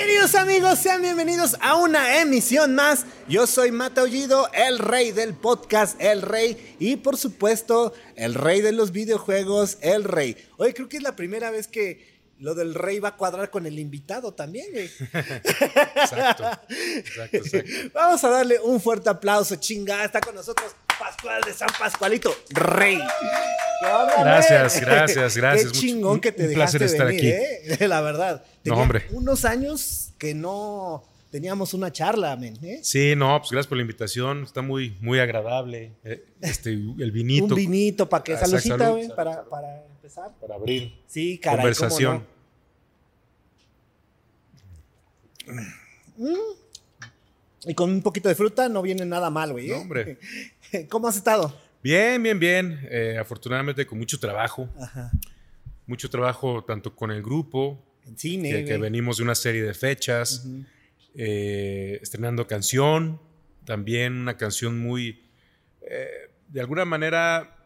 Queridos amigos, sean bienvenidos a una emisión más. Yo soy Mata Ollido, el rey del podcast, el rey y por supuesto el rey de los videojuegos, el rey. Hoy creo que es la primera vez que lo del rey va a cuadrar con el invitado también, güey. Exacto, exacto, exacto. Vamos a darle un fuerte aplauso, chinga. Está con nosotros Pascual de San Pascualito, rey. ¿Qué onda, Gracias, gracias, gracias. Qué chingón un- que te un dejaste placer estar venir, aquí. ¿eh? La verdad. No, hombre. unos años que no teníamos una charla, men, ¿eh? Sí, no, pues gracias por la invitación. Está muy, muy agradable. Eh, Este, el vinito Un vinito para que Exacto, saludcita, salud, para, salud. para empezar. para abrir Sí, caray, conversación. ¿cómo no? Y con un poquito de fruta no viene nada mal, güey. ¿eh? No, hombre. ¿Cómo has estado? Bien, bien, bien. Eh, afortunadamente con mucho trabajo. Ajá. Mucho trabajo tanto con el grupo, En cine, que, venimos de una serie de fechas, eh, estrenando canción, también una canción muy, eh, de alguna manera,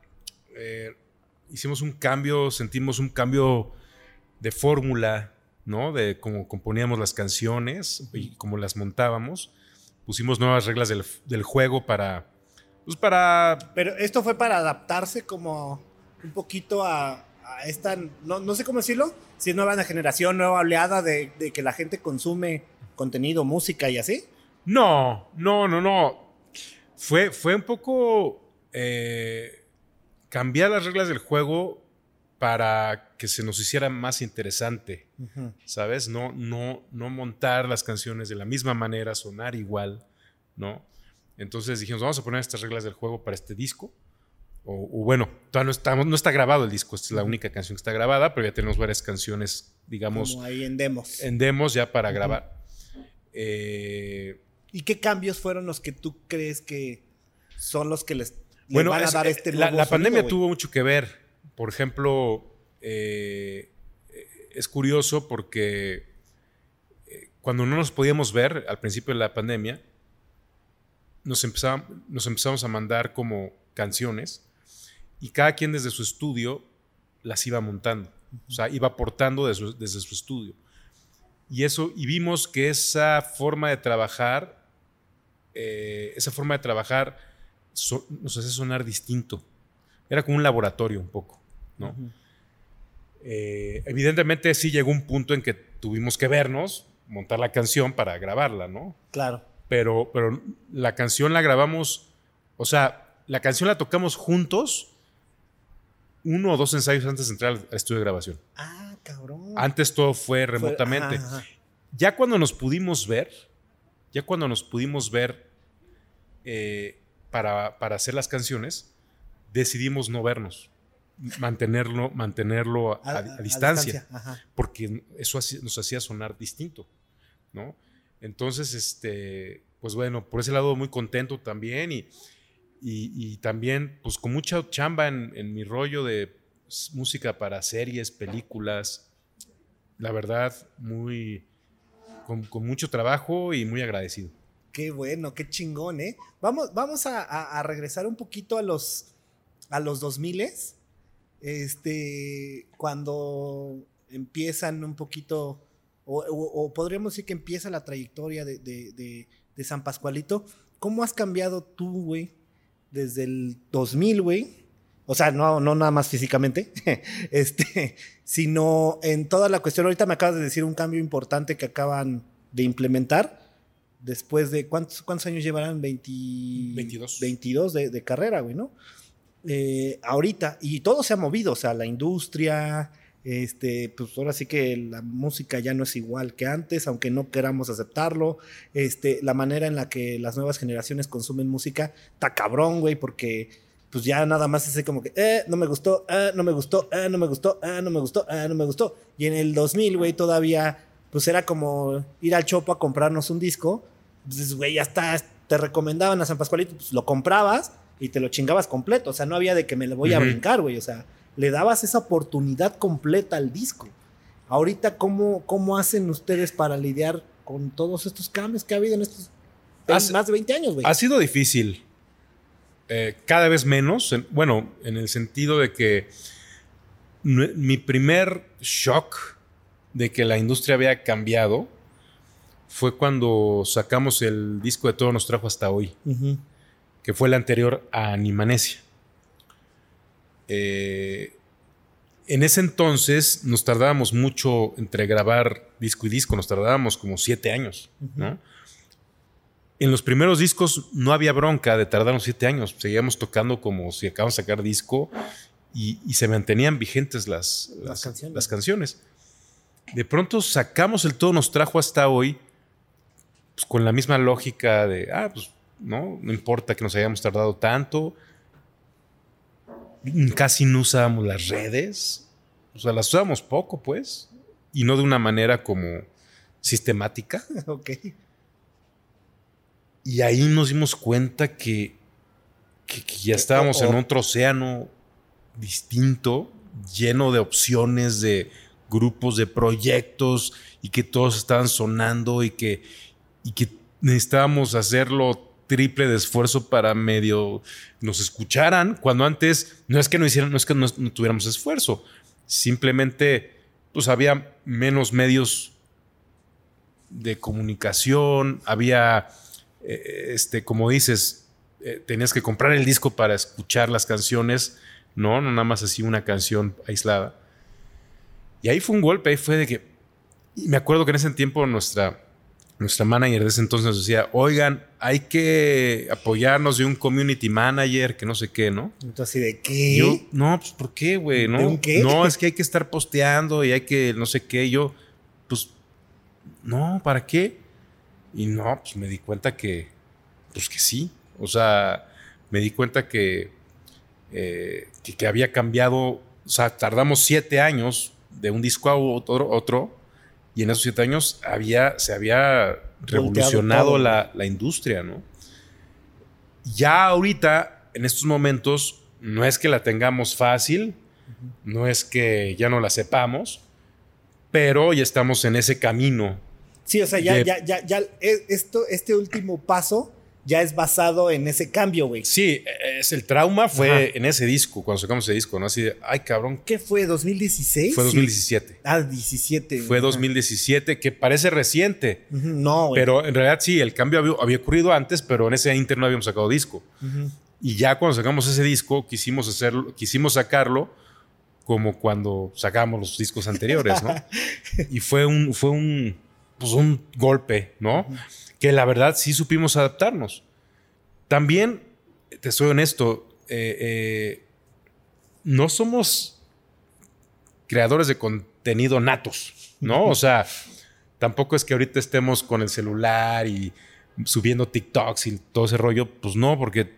hicimos un cambio, sentimos un cambio de fórmula, ¿no? De cómo componíamos las canciones y cómo las montábamos. Pusimos nuevas reglas del, del juego para, pues para Pero esto fue para adaptarse como un poquito a, a esta, no, no sé cómo decirlo, si es nueva generación, nueva oleada de, de que la gente consume contenido, música y así. No, no, no, no. Fue, fue un poco eh, cambiar las reglas del juego para que se nos hiciera más interesante, ¿sabes? No, no, no montar las canciones de la misma manera, sonar igual, ¿no? Entonces dijimos, vamos a poner estas reglas del juego para este disco. O, o bueno, todavía no, estamos, no está grabado el disco, esta es la única canción que está grabada, pero ya tenemos varias canciones, digamos, Como ahí en demos. en demos ya para grabar. Eh, ¿Y qué cambios fueron los que tú crees que son los que les, les Bueno, van a es- dar este la, nuevo la sonido, pandemia tuvo mucho que ver. Por ejemplo, eh, eh, es curioso porque eh, cuando no nos podíamos ver al principio de la pandemia, nos, empezaba- nos empezamos a mandar como canciones y cada quien desde su estudio las iba montando. O sea, iba aportando su- desde su estudio. Y eso, y vimos que esa forma de trabajar, eh, esa forma de trabajar so- nos hace sonar distinto. Era como un laboratorio un poco, ¿no? Eh, evidentemente sí llegó un punto en que tuvimos que vernos, montar la canción para grabarla, ¿no? Claro. Pero, pero la canción la grabamos, o sea, la canción la tocamos juntos uno o dos ensayos antes de entrar al estudio de grabación. Ah, cabrón. Antes todo fue Fue- remotamente. ajá, ajá. Ya cuando nos pudimos ver, ya cuando nos pudimos ver eh, para, para hacer las canciones, decidimos no vernos, mantenerlo, mantenerlo a, a distancia, porque eso nos hacía sonar distinto, ¿no? Entonces, este, pues bueno, por ese lado muy contento también y, y- también, pues con mucha chamba en, mi rollo de música para series, películas, la verdad, muy, con, mucho trabajo y muy agradecido. Qué bueno, qué chingón, ¿eh? Vamos, vamos a regresar un poquito a los, a los 2000 este, cuando empiezan un poquito, o, o- o podríamos decir que empieza la trayectoria de, de- de- de San Pascualito. ¿Cómo has cambiado tú, güey, desde el 2000, güey? O sea, no, no nada más físicamente, este, sino en toda la cuestión. Ahorita me acabas de decir un cambio importante que acaban de implementar después de cuántos, cuántos años llevarán 20 22. 22 de, de carrera, güey, ¿no? Eh, ahorita, y todo se ha movido, o sea, la industria, este, pues ahora sí que la música ya no es igual que antes, aunque no queramos aceptarlo, este, la manera en la que las nuevas generaciones consumen música, está cabrón, güey, porque pues ya nada más es como que, eh, no me gustó, eh, no me gustó, eh, no me gustó, eh, no me gustó, eh, no me gustó. Y en el 2000, güey, todavía, pues era como ir al Chopo a comprarnos un disco. Entonces, güey, ya está, te recomendaban a San Pascualito, pues lo comprabas y te lo chingabas completo. O sea, no había de que me lo voy a Ujú. brincar, güey. O sea, le dabas esa oportunidad completa al disco. Ahorita, ¿cómo, cómo hacen ustedes para lidiar con todos estos cambios que ha habido en estos Hace- más de 20 años, güey? Ha sido difícil. eh, cada vez menos. en- bueno, en el sentido de que mi primer shock de que la industria había cambiado fue cuando sacamos el disco de Todo nos trajo hasta hoy, que fue el anterior a Animanesia. Eh, en ese entonces nos tardábamos mucho entre grabar disco y disco, nos tardábamos como siete años, En los primeros discos no había bronca de tardarnos siete años, seguíamos tocando como si acabamos de sacar disco y, se mantenían vigentes las, las, canciones. De pronto sacamos el todo, nos trajo hasta hoy, pues, con la misma lógica de, ah, pues no, no importa que nos hayamos tardado tanto, casi no usábamos las redes, o sea, las usábamos poco, pues, y no de una manera como sistemática. ok. Y ahí nos dimos cuenta que, que, ya estábamos en otro océano distinto, lleno de opciones, de grupos, de proyectos, y que todos estaban sonando y que, y que necesitábamos hacerlo triple de esfuerzo para medio nos escucharan, cuando antes no es que no hicieran, no es que no, tuviéramos esfuerzo, simplemente pues había menos medios de comunicación, había, eh, este, como dices, eh, tenías que comprar el disco para escuchar las canciones, ¿no? No nada más así una canción aislada. Y ahí fue un golpe, ahí fue de que, me acuerdo que en ese tiempo nuestra, nuestra manager de ese entonces nos decía, oigan, hay que apoyarnos de un community manager, que no sé qué, ¿no? Entonces, ¿de qué? Yo, no, pues ¿por qué, güey? ¿No? ¿De qué? No, es que hay que estar posteando y hay que no sé qué. Yo, pues, no, ¿para qué? Y no, pues me di cuenta que, pues que sí. O sea, me di cuenta que, eh, que, había cambiado, o sea, tardamos siete años de un disco a otro, otro y en esos siete años había, se había revolucionado la, industria, ¿no? Ya ahorita, en estos momentos, no es que la tengamos fácil, no es que ya no la sepamos, pero ya estamos en ese camino. Sí, o sea, ya, ya, ya, ya, esto, este último paso ya es basado en ese cambio, güey. Sí, es el trauma fue en ese disco, cuando sacamos ese disco, ¿no? Así de, ay, cabrón. ¿Qué fue? ¿2016? Fue 2017. Ah, 17. Fue 2017, que parece reciente. No, güey. Pero en realidad sí, el cambio había, ocurrido antes, pero en ese inter no habíamos sacado disco. Y ya cuando sacamos ese disco, quisimos hacerlo, quisimos sacarlo como cuando sacamos los discos anteriores, ¿no? y fue un, fue un, pues un golpe, ¿no? Que la verdad sí supimos adaptarnos. También, te soy honesto, eh, eh, no somos creadores de contenido natos, ¿no? O sea, tampoco es que ahorita estemos con el celular y subiendo TikToks y todo ese rollo, pues no, porque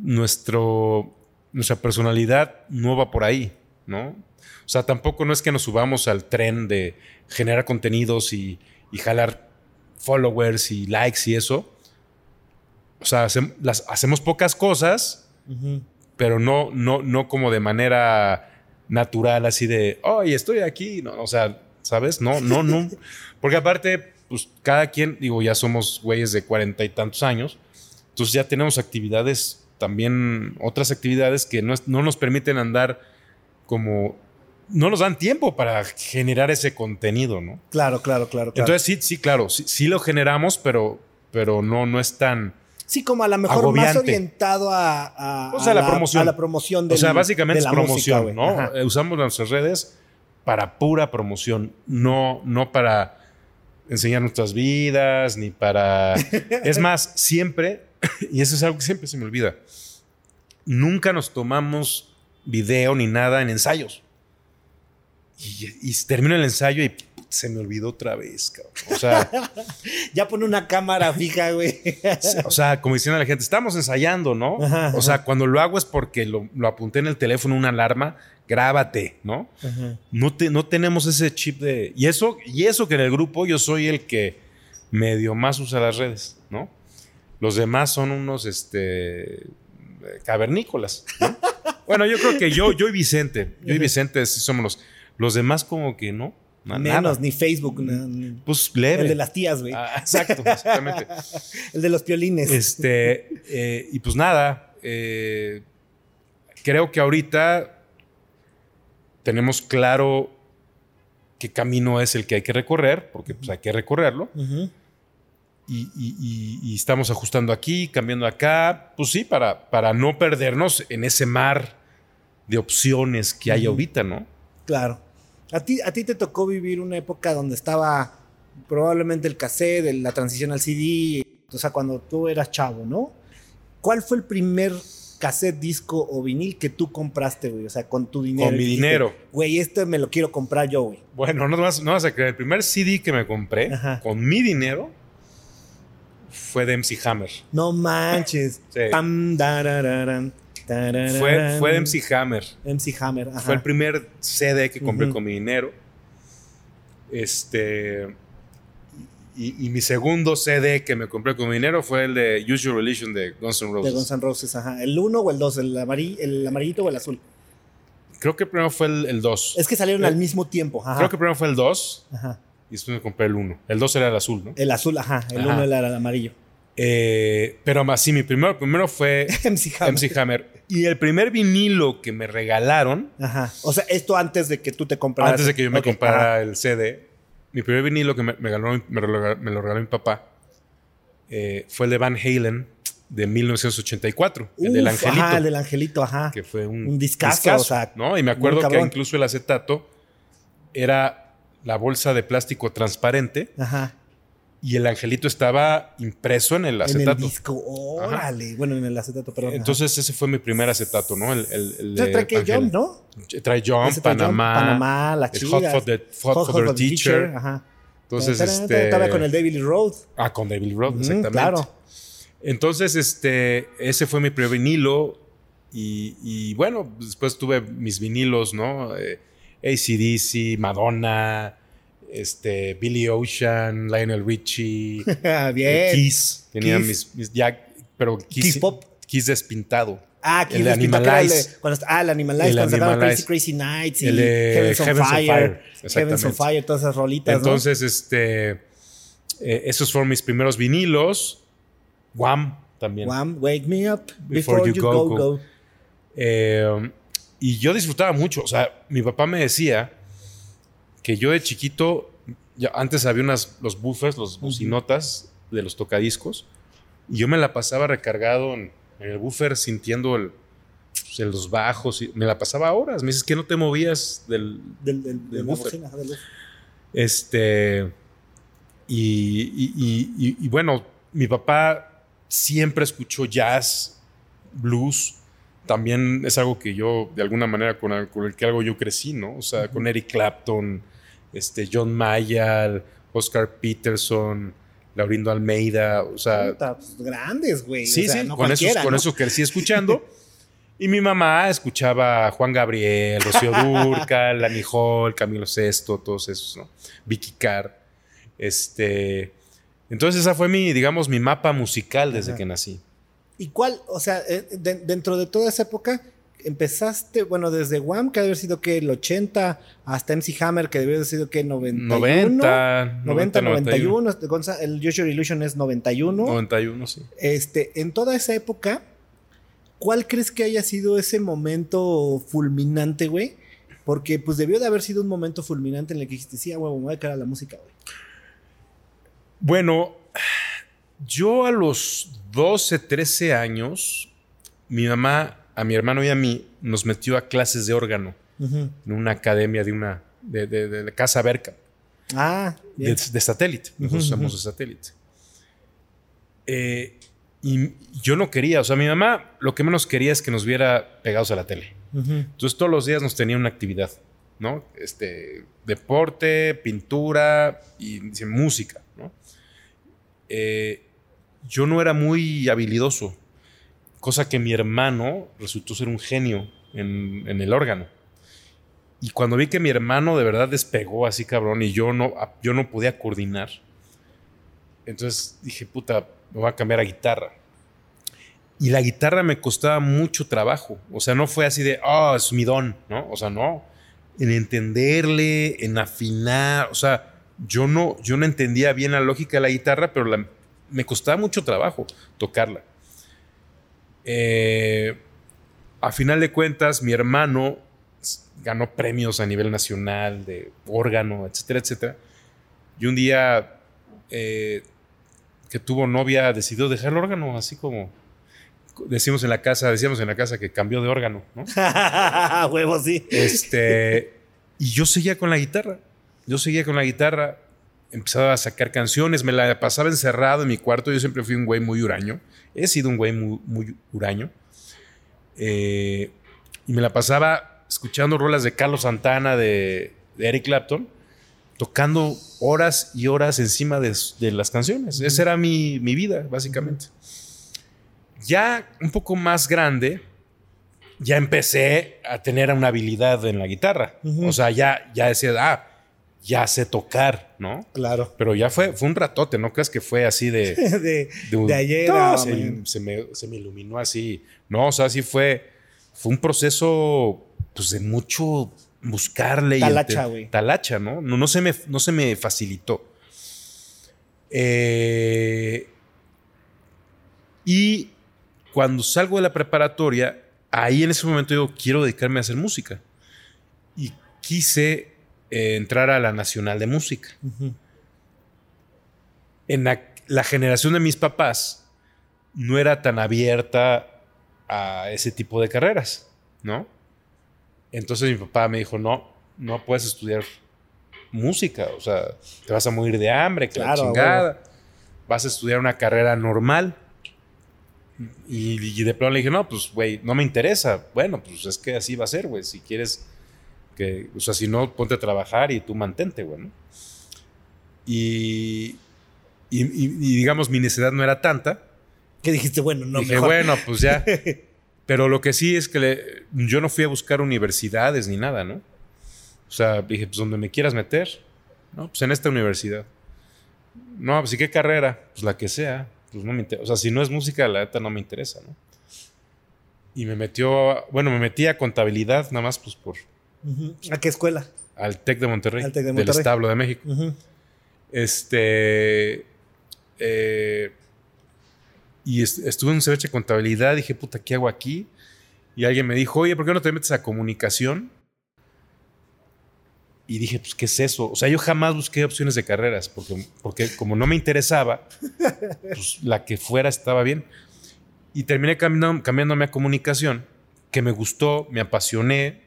nuestro, nuestra personalidad no va por ahí, ¿no? O sea, tampoco no es que nos subamos al tren de generar contenidos y, y jalar followers y likes y eso. O sea, las, hacemos pocas cosas, pero no, no, no como de manera natural, así de, oye, estoy aquí. No, o sea, ¿sabes? No, no, no. Porque aparte, pues cada quien, digo, ya somos güeyes de cuarenta y tantos años, entonces ya tenemos actividades, también otras actividades que no, no nos permiten andar como no nos dan tiempo para generar ese contenido, ¿no? Claro, claro, claro. Entonces sí, sí, claro, sí, lo generamos, pero, pero no, no es tan... Sí, como a lo mejor más orientado a, o sea, la, promoción. A la promoción O sea, básicamente es promoción, ¿no? Eh, usamos nuestras redes para pura promoción, no, no para enseñar nuestras vidas, ni para... es más, siempre, y eso es algo que siempre se me olvida, nunca nos tomamos video ni nada en ensayos. Y, termino el ensayo y se me olvidó otra vez, cabrón. O sea. ya pone una cámara fija, güey. o sea, como diciendo a la gente, estamos ensayando, ¿no? o sea, cuando lo hago es porque lo, apunté en el teléfono, una alarma, grábate, ¿no? No, no tenemos ese chip de. Y eso, y eso que en el grupo yo soy el que medio más usa las redes, ¿no? Los demás son unos este, cavernícolas. bueno, yo creo que yo, yo y Vicente, yo y Vicente somos los los demás como que no. Menos, ni Facebook. pues leve. El de las tías, güey. Ah, exacto, exactamente. el de los piolines. Este, eh, y pues nada, eh, creo que ahorita tenemos claro qué camino es el que hay que recorrer, porque pues, hay que recorrerlo. Y, y- y- y estamos ajustando aquí, cambiando acá, pues sí, para, para no perdernos en ese mar de opciones que hay ahorita, ¿no? Claro. A ti, a ti te tocó vivir una época donde estaba probablemente el cassette, la transición al CD, o sea, cuando tú eras chavo, ¿no? ¿Cuál fue el primer cassette, disco o vinil que tú compraste, güey? O sea, con tu dinero. Con mi dijiste, dinero. Güey, este me lo quiero comprar yo, güey. Bueno, no vas, no vas a creer, el primer CD que me compré Ajá. con mi dinero fue de MC Hammer. No manches. Sí. Pam, Fue, fue de MC Hammer. MC Hammer, ajá. Fue el primer CD que compré con mi dinero. Este. Y, y mi segundo CD que me compré con mi dinero fue el de Use Your Religion de Guns N' De Roses. Guns N' Roses, ajá. ¿El 1 o el 2? ¿El, amarillo, ¿El amarillito o el azul? Creo que primero fue el 2. Es que salieron Eh, al mismo tiempo. Ajá. Creo que primero fue el 2 Ajá. y después me compré el 1. El 2 era el azul, ¿no? El azul, ajá. El Ajá. 1 era el amarillo. Eh, pero más sí, mi primero, primero fue MC Hammer. MC Hammer. Y el primer vinilo que me regalaron, Ajá. O sea, esto antes de que tú te compraras. antes de que yo me comprara ajá. el CD, mi primer vinilo que me, me regaló- me regaló- me lo regaló mi papá eh, fue el de Van Halen de 1984, el del Angelito. Ajá, el del angelito, ajá. que fue un, Un discazo, o sea, ¿no? Y me acuerdo que incluso el acetato era la bolsa de plástico transparente Ajá. Y el angelito estaba impreso en el En el acetato. disco. Órale. Bueno, en el acetato, perdón. ajá. Entonces ese fue mi primer acetato, ¿no? El, el, el trae que. Jump, ¿no? Trae Jump, Panamá, Panamá, la el chida. Hot for the, Hot for the Teacher. Ajá. Entonces, este... Estaba con el David Roth. Ah, con David Ujú, exactamente. Claro. Entonces, este, ese fue mi primer vinilo. Y, y bueno, después tuve mis vinilos, ¿no? Eh, ACDC, Madonna, este, Billy Ocean, Lionel Richie, eh, Bien. Kiss. Tenía Kiss. mis, mis- ya, pero Kiss, Kiss Pop. Kiss despintado. Ah, que el Animalize. cuando- Ah, el Animalize, El cuando sacaron Crazy. Crazy Nights y El Heavens on Heavens on Fire. Fire, Heavens on. Fire, todas esas rolitas. ¿no? Entonces, este, eh, esos fueron mis primeros vinilos. Wham también. Wham, Wake Me Up Before, You, Go, Go. Eh, y yo disfrutaba mucho. O sea, mi papá me decía que yo de chiquito, ya antes había unas, los buffers, los bocinotas de los tocadiscos, y yo me la pasaba recargado en, en el buffer sintiendo el, pues, en los bajos. Y me la pasaba horas. Me dices que no te movías del. Del, del, de Del la buffer. bocina, del. Este. Y, y- y- y- y bueno, mi papá siempre escuchó jazz, blues. También es algo que yo, de alguna manera, con el, con el que algo yo crecí, ¿no? O sea, con Eric Clapton, este, John Mayer, Oscar Peterson, Laurindo Almeida, o sea, Puta, pues, grandes, güey. sí, o sea, sí, no con, eso, cualquiera, con ¿no? eso crecí escuchando. Y mi mamá escuchaba a Juan Gabriel, Rocío Durcal, Lani Hall, Camilo Sesto, todos esos, ¿no? Vicky Carr. Este, entonces esa fue mi, digamos, mi mapa musical desde Ajá. que nací. ¿Y cuál, o sea, eh, de- dentro de toda esa época, empezaste, bueno, desde Wham, que debe haber sido que el 80, hasta MC Hammer, que debió haber sido que 91. 90, 90, 91. Gonza- El Use Your Illusion es 91. 91, sí. Este, en toda esa época, ¿cuál crees que haya sido ese momento fulminante, güey? Porque pues debió de haber sido un momento fulminante en el que dijiste, sí, huevo, me voy a quedar a la música, güey. Bueno, yo a los 12, 13 años, mi mamá, a mi hermano y a mí, nos metió a clases de órgano en una academia de una, de, de- de la Casa Berca. Ah, de, satélite. Nosotros ujú. de satélite. Eh, y yo no quería, o sea, mi mamá lo que menos quería es que nos viera pegados a la tele. Entonces todos los días nos tenía una actividad, ¿no? Este, deporte, pintura y dice, música, ¿no? Eh, yo no era muy habilidoso, cosa que mi hermano resultó ser un genio en, el órgano. Y cuando vi que mi hermano de verdad despegó así, cabrón, y yo no, yo no podía coordinar, entonces dije, puta, me voy a cambiar a guitarra. Y la guitarra me costaba mucho trabajo. O sea, no fue así de, oh, es mi don, ¿no? O sea, no. En entenderle, en afinar. O sea, yo no, yo no entendía bien la lógica de la guitarra, pero me costaba mucho trabajo tocarla. Eh, a final de cuentas, mi hermano ganó premios a nivel nacional de órgano, etcétera, etcétera. Y un día eh, que tuvo novia decidió dejar el órgano, así como decimos en la casa, decíamos en la casa que cambió de órgano, ¿no? Huevo, sí. Este, y yo seguía con la guitarra. Yo seguía con la guitarra, empezaba a sacar canciones, me la pasaba encerrado en mi cuarto. Yo siempre fui un güey muy huraño. He sido un güey muy, muy huraño. Eh, y me la pasaba escuchando rolas de Carlos Santana, de, de Eric Clapton, tocando horas y horas encima de, de las canciones. Esa era mi, mi vida, básicamente. Ya un poco más grande, ya empecé a tener una habilidad en la guitarra. O sea, ya, ya decía, ah, ya sé tocar, ¿no? Claro. Pero ya fue, fue un ratote, ¿no crees que fue así de... de, un- de ayer No, a se, me, se me iluminó así. No, o sea, sí fue, fue un proceso pues, de mucho buscarle. y Talacha, güey. Talacha, ¿no? No, no, se me, no se me facilitó. Eh, y cuando salgo de la preparatoria, ahí en ese momento digo, quiero dedicarme a hacer música. Y quise eh, entrar a la Nacional de Música en la, la generación de mis papás no era tan abierta a ese tipo de carreras, ¿no? Entonces mi papá me dijo, no, no puedes estudiar música, o sea, te vas a morir de hambre, que Claro, chingada, vas a estudiar una carrera normal. Y, y de pronto le dije, no, pues, güey, no me interesa. Bueno, pues es que así va a ser, güey, si quieres que, o sea, si no, ponte a trabajar y tú mantente, güey, ¿no? Y, y, digamos, mi necesidad no era tanta. Que dijiste, bueno, no, Dije, mejor. bueno, pues ya. Pero lo que sí es que le- yo no fui a buscar universidades ni nada, ¿no? O sea, dije, pues donde me quieras meter. No, pues en esta universidad. No, pues ¿y qué carrera? Pues la que sea. Pues no me interesa. O sea, si no es música, la neta no me interesa, ¿no? Y me metió, bueno, me metí a contabilidad nada más pues por ¿A qué escuela? al TEC de Monterrey, Al TEC de del Monterrey. establo de México. Este. eh, y est- estuve en un servicio de contabilidad. Dije, puta, ¿qué hago aquí? Y alguien me dijo, oye, ¿por qué no te metes a comunicación? Y dije, pues, ¿qué es eso? O sea, yo jamás busqué opciones de carreras, porque, porque como no me interesaba, pues la que fuera estaba bien. Y terminé cambiando- cambiándome a comunicación, que me gustó, me apasioné,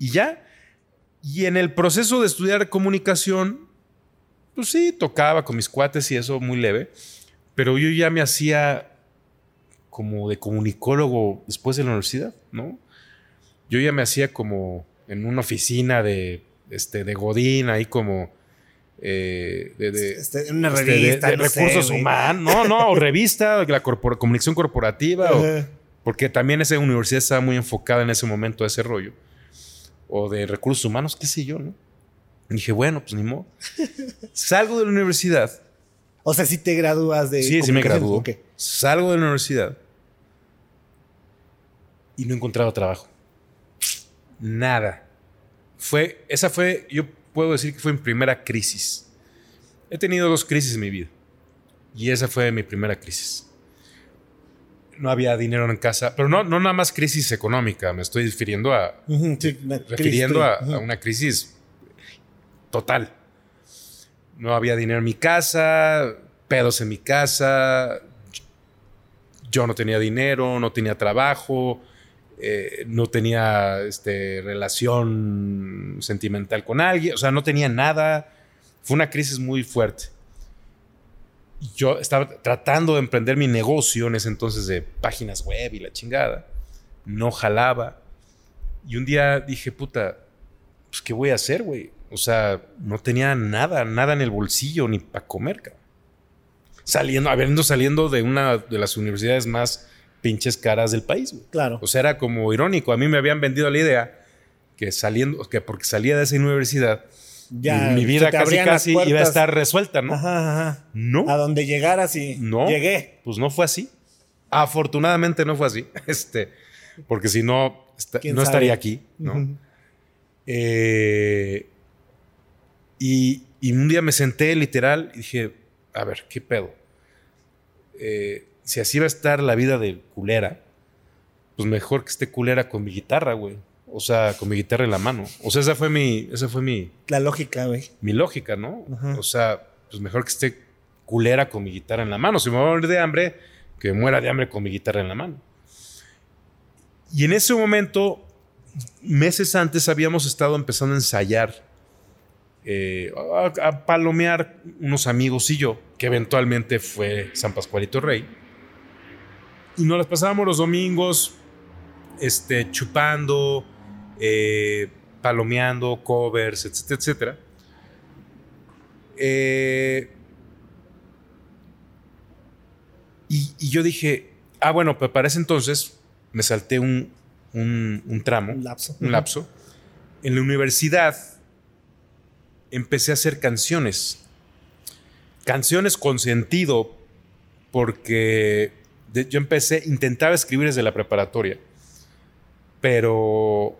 y ya. Y en el proceso de estudiar comunicación, pues sí, tocaba con mis cuates y eso muy leve, pero yo ya me hacía como de comunicólogo después de la universidad, ¿no? Yo ya me hacía como en una oficina de, este, de Godín, ahí como eh, de, de- Este, una este, de- revista. de no recursos humanos, no, no, o revista, la corpora- comunicación corporativa, o- porque también esa universidad estaba muy enfocada en ese momento a ese rollo. O de recursos humanos, qué sé yo, ¿no? Y dije, bueno, pues ni modo. Salgo de la universidad. O sea, si te gradúas de. Sí, sí me graduó. Ok. Salgo de la universidad. Y no he encontrado trabajo. Nada. Fue, esa fue, yo puedo decir que fue mi primera crisis. He tenido dos crisis en mi vida. Y esa fue mi primera crisis. No había dinero en casa, pero no, no nada más crisis económica, me estoy refiriendo a, sí, refiriendo a una crisis total. No había dinero en mi casa, pedos en mi casa, yo no tenía dinero, no tenía trabajo, eh, no tenía este, relación sentimental con alguien, o sea, no tenía nada. Fue una crisis muy fuerte. Yo estaba tratando de emprender mi negocio en ese entonces de páginas web y la chingada. No jalaba. Y un día dije, puta, pues ¿qué voy a hacer, güey? O sea, no tenía nada, nada en el bolsillo ni para comer, cabrón. Saliendo, habiendo saliendo de una de las universidades más pinches caras del país, güey. Claro. O sea, era como irónico. A mí me habían vendido la idea que saliendo, que porque salía de esa universidad, Ya, mi vida casi iba a estar resuelta, ¿no? Ajá, ajá. No. A donde llegaras y No. llegué. Pues no fue así. Afortunadamente no fue así. Este, porque si no, esta- ¿Quién no sabe? estaría aquí, ¿no? Eh, y, y un día me senté literal y dije, a ver, ¿qué pedo? Eh, si así va a estar la vida de culera, pues mejor que esté culera con mi guitarra, güey. O sea, con mi guitarra en la mano. O sea, esa fue mi, esa fue mi, La lógica, güey. mi lógica, ¿no? Ajá. O sea, pues mejor que esté culera con mi guitarra en la mano. Si me voy a morir de hambre, que muera de hambre con mi guitarra en la mano. Y en ese momento, meses antes, habíamos estado empezando a ensayar, eh, a, a palomear unos amigos y yo, que eventualmente fue San Pascualito Rey. Y nos las pasábamos los domingos este, chupando, eh, palomeando, covers, etcétera, etcétera. Eh, y, y yo dije, ah, bueno, pues para ese entonces me salté un, un- un tramo, Un lapso. un lapso. En la universidad empecé a hacer canciones. Canciones con sentido, porque de- yo empecé, intentaba escribir desde la preparatoria, pero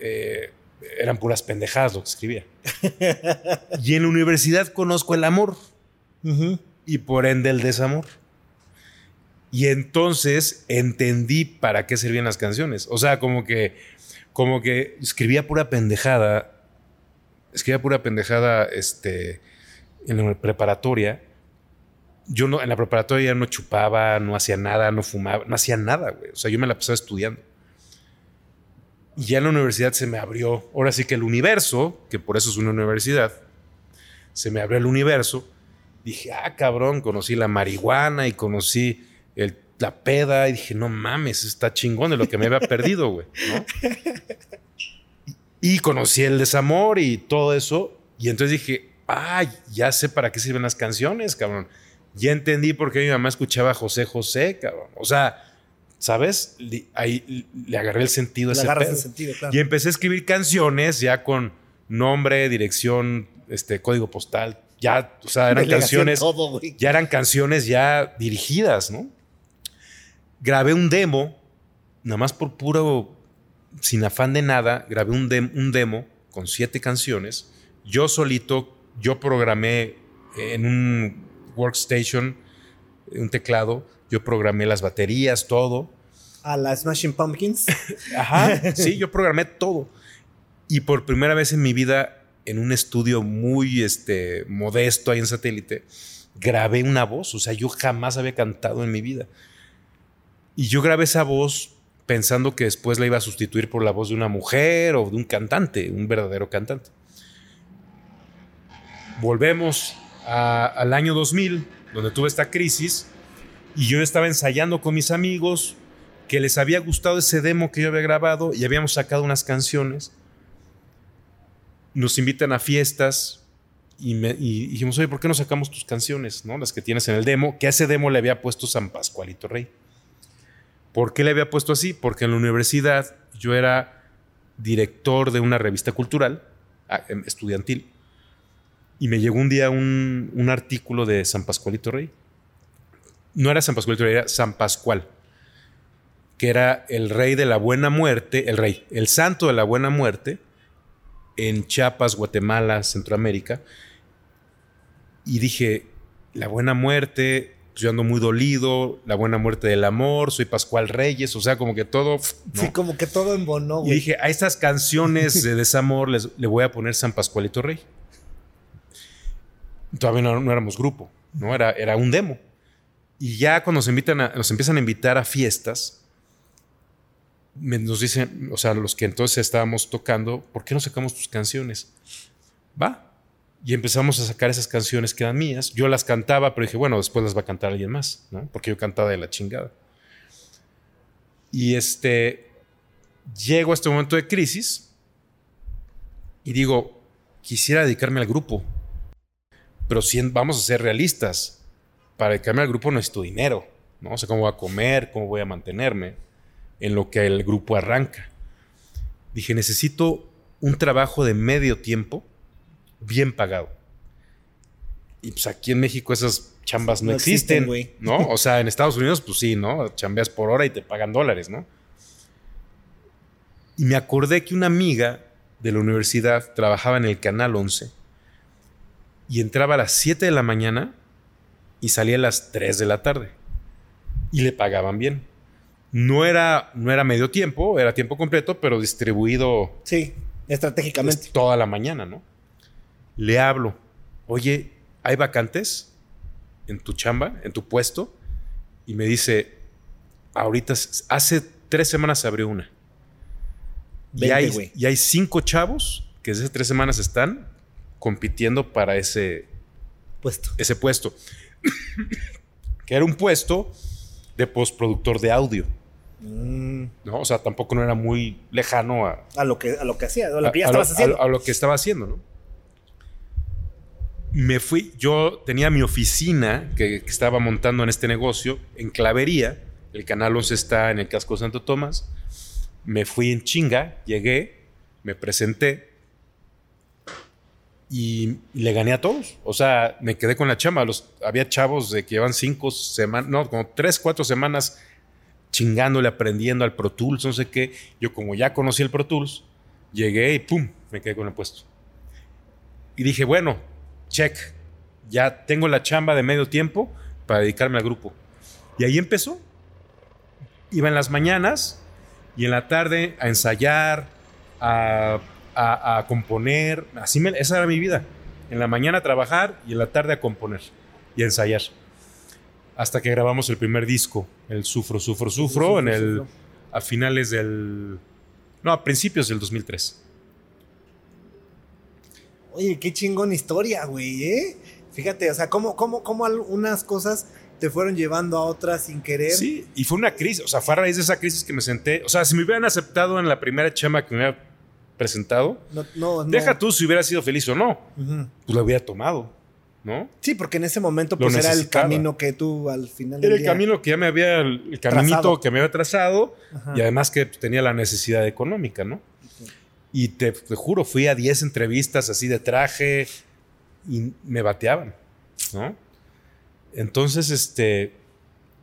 eh, eran puras pendejadas lo que escribía. y en la universidad conozco el amor y por ende el desamor. Y entonces entendí para qué servían las canciones. O sea, como que, como que escribía pura pendejada, escribía pura pendejada este, en la preparatoria. Yo no, en la preparatoria no chupaba, no hacía nada, no fumaba, no hacía nada, güey. O sea, yo me la pasaba estudiando. Y ya en la universidad se me abrió, ahora sí que el universo, que por eso es una universidad, se me abrió el universo dije, ah, cabrón, conocí la marihuana y conocí el- la peda y dije, no mames, está chingón de lo que me había perdido, güey. Y conocí el desamor y todo eso. Y entonces dije, ah, ya sé para qué sirven las canciones, cabrón. Ya entendí por qué mi mamá escuchaba a José José, cabrón. O sea, ¿sabes? Le- ahí le agarré el sentido a ese pedo. el sentido, claro. Y empecé a escribir canciones ya con nombre, dirección, este, código postal. Ya, o sea, eran canciones Todo, ya eran canciones ya dirigidas, ¿no? Grabé un demo, nada más por puro, sin afán de nada, grabé un, un demo con siete canciones. Yo solito, yo programé en un workstation, un teclado, yo programé las baterías, todo. A la Smashing Pumpkins. Ajá, sí, yo programé todo. Y por primera vez en mi vida, en un estudio muy este, modesto ahí en satélite, grabé una voz. O sea, yo jamás había cantado en mi vida. Y yo grabé esa voz pensando que después la iba a sustituir por la voz de una mujer o de un cantante, un verdadero cantante. Volvemos a- al año 2000, donde tuve esta crisis, y yo estaba ensayando con mis amigos, que les había gustado ese demo que yo había grabado y habíamos sacado unas canciones. Nos invitan a fiestas y, me- dijimos, oye, ¿por qué no sacamos tus canciones, no? las que tienes en el demo? Que a ese demo le había puesto San Pascualito Rey. ¿Por qué le había puesto así? Porque en la universidad yo era director de una revista cultural, ah, em, estudiantil, y me llegó un día un, un artículo de San Pascualito Rey. No era San Pascualito Rey, era San Pascual que era el rey de la buena muerte, el rey, el santo de la buena muerte en Chiapas, Guatemala, Centroamérica. Y dije, la buena muerte, yo ando muy dolido, la buena muerte del amor, soy Pascual Reyes, o sea, como que todo... ¿no? Sí, como que todo embonó, Y güey. dije, a estas canciones de desamor les, le voy a poner San Pascualito Rey. Todavía no, no éramos grupo, ¿no? Era, era un demo. Y ya cuando nos, invitan nos empiezan a invitar a fiestas, nos dicen, o sea, los que entonces estábamos tocando, ¿por qué no sacamos tus canciones? Va. Y empezamos a sacar esas canciones que eran mías. Yo las cantaba, pero dije, bueno, después las va a cantar alguien más, ¿no? Porque yo cantaba de la chingada. Y este, llego a este momento de crisis y digo, quisiera dedicarme al grupo, pero si vamos a ser realistas, para dedicarme al grupo necesito dinero, ¿no? O sea, cómo voy a comer, cómo voy a mantenerme en lo que el grupo arranca. Dije, necesito un trabajo de medio tiempo bien pagado. Y pues aquí en México esas chambas no, No existen. ¿no? O sea, en Estados Unidos, pues sí, ¿no? Chambeas por hora y te pagan dólares, ¿no? Y me acordé que una amiga de la universidad trabajaba en el Canal 11 y entraba a las 7 de la mañana y salía a las 3 de la tarde. Y le pagaban bien. No era, no era medio tiempo, era tiempo completo, pero distribuido Sí, estratégicamente. toda la mañana, ¿no? Le hablo, oye, ¿hay vacantes en tu chamba, en tu puesto? Y me dice, ahorita, hace tres semanas se abrió una. Y Vente, hay, y hay cinco chavos que desde tres semanas están compitiendo para ese, Puesto. ese puesto. que era un puesto de postproductor de audio. Mm, ¿no? O sea, tampoco no era muy lejano a, a lo que a lo que hacía, a lo que ya a lo- estabas haciendo. a lo que estaba haciendo, ¿no? Me fui, yo tenía mi oficina que, que estaba montando en este negocio en Clavería. El canal 11 está en el casco de Santo Tomás. Me fui en chinga, llegué, me presenté y le gané a todos. O sea, me quedé con la chamba. Los, había chavos de que llevan cinco semanas, no, como tres, cuatro semanas chingándole, aprendiendo al Pro Tools, no sé qué. Yo como ya conocí el Pro Tools, llegué y pum, me quedé con el puesto. Y dije, bueno, check, ya tengo la chamba de medio tiempo para dedicarme al grupo. Y ahí empezó. Iba en las mañanas y en la tarde a ensayar, a, a- a componer. Así me- esa era mi vida. En la mañana a trabajar y en la tarde a componer y a ensayar. Hasta que grabamos el primer disco, el Sufro, Sufro, Sufro, Sufro, en el, Sufro. a finales del... No, a principios del 2003. Oye, qué chingón historia, güey, ¿eh? Fíjate, o sea, cómo, cómo, cómo algunas cosas te fueron llevando a otras sin querer. Sí, y fue una crisis, o sea, fue a raíz de esa crisis que me senté. O sea, si me hubieran aceptado en la primera chamba que me había presentado, No, no, no. deja tú si hubiera sido feliz o no, Ujú. pues lo hubiera tomado, ¿no? Sí, porque en ese momento pues era el camino que tú al final Era el camino que ya me había, el caminito Trazado. que me había trazado Ajá. y además que pues, tenía la necesidad económica, ¿no? Y te, te juro, fui a 10 entrevistas así de traje y me bateaban, ¿no? Entonces, este,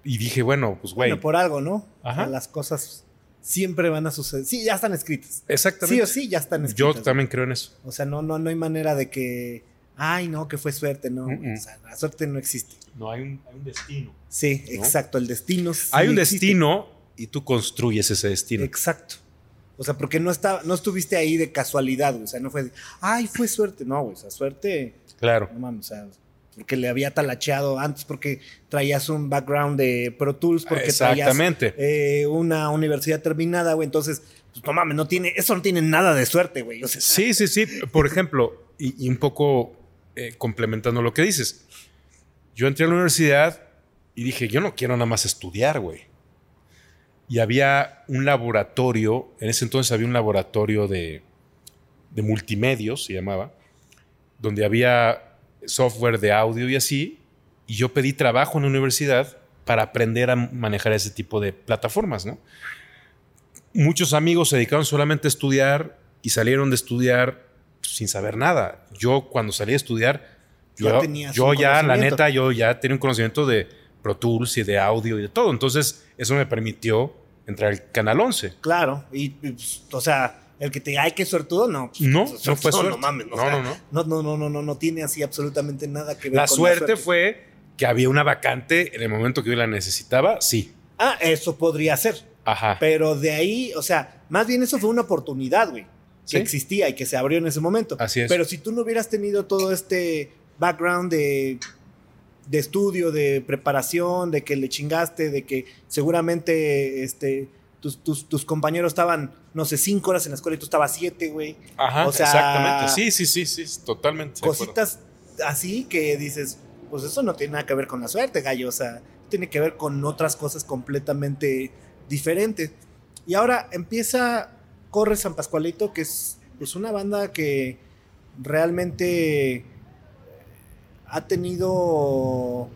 y dije, bueno, pues güey, Bueno, por algo, ¿no? Ajá. Sea, las cosas siempre van a suceder. Sí, ya están escritas. exactamente. Sí o sí, ya están Yo escritas. también creo en eso. O sea, no, no, no hay manera de que. Ay, no, que fue suerte, no. Mm. O sea, la suerte no existe. No, hay un, destino. Sí, ¿No? exacto. El destino. sí hay un existe. destino y tú construyes ese destino. Exacto. O sea, porque no, está, no estuviste ahí de casualidad, güey. O sea, no fue de, ay, fue suerte. No, güey. O sea, suerte, Claro. no mames, o sea, porque le había talacheado antes, porque traías un background de Pro Tools, porque traías eh, una universidad terminada, güey. Entonces, pues no mames, no tiene, eso no tiene nada de suerte, güey. O sea, Sí, sí, sí. Por ejemplo, y, y un poco eh, complementando lo que dices. Yo entré a la universidad y dije, yo no quiero nada más estudiar, güey. Y había un laboratorio, en ese entonces había un laboratorio de, de multimedios, se llamaba, donde había software de audio y así. Y yo pedí trabajo en la universidad para aprender a manejar ese tipo de plataformas, ¿no? Muchos amigos se dedicaron solamente a estudiar y salieron de estudiar sin saber nada. Yo cuando salí a estudiar, Ya yo, yo ya, la neta, yo ya tenía un conocimiento de Pro Tools y de audio y de todo. Entonces, eso me permitió entrar al Canal 11. Claro. Y, y, pues, o sea, el que te diga, ay, qué suertudo, no. pues, No, no fue suerte. No mames, No, no, no. no, no, no, no, no, no tiene así absolutamente nada que ver La con suerte fue que había una vacante en el momento que yo la necesitaba, sí. Ah, eso podría ser. Ajá. Pero de ahí, o sea, más bien eso fue una oportunidad, güey. Que existía y que se abrió en ese momento. Así es. Pero si tú no hubieras tenido todo este background de, de estudio, de preparación, de que le chingaste, de que seguramente este, tus, tus, tus compañeros estaban, no sé, cinco horas en la escuela y tú estabas siete, güey. Ajá, o sea, exactamente. Sí, sí, sí, sí, totalmente. Cositas así que dices, pues eso no tiene nada que ver con la suerte, gallo. O sea, tiene que ver con otras cosas completamente diferentes. Y ahora empieza Corre San Pascualito, que es pues, una banda que realmente ha tenido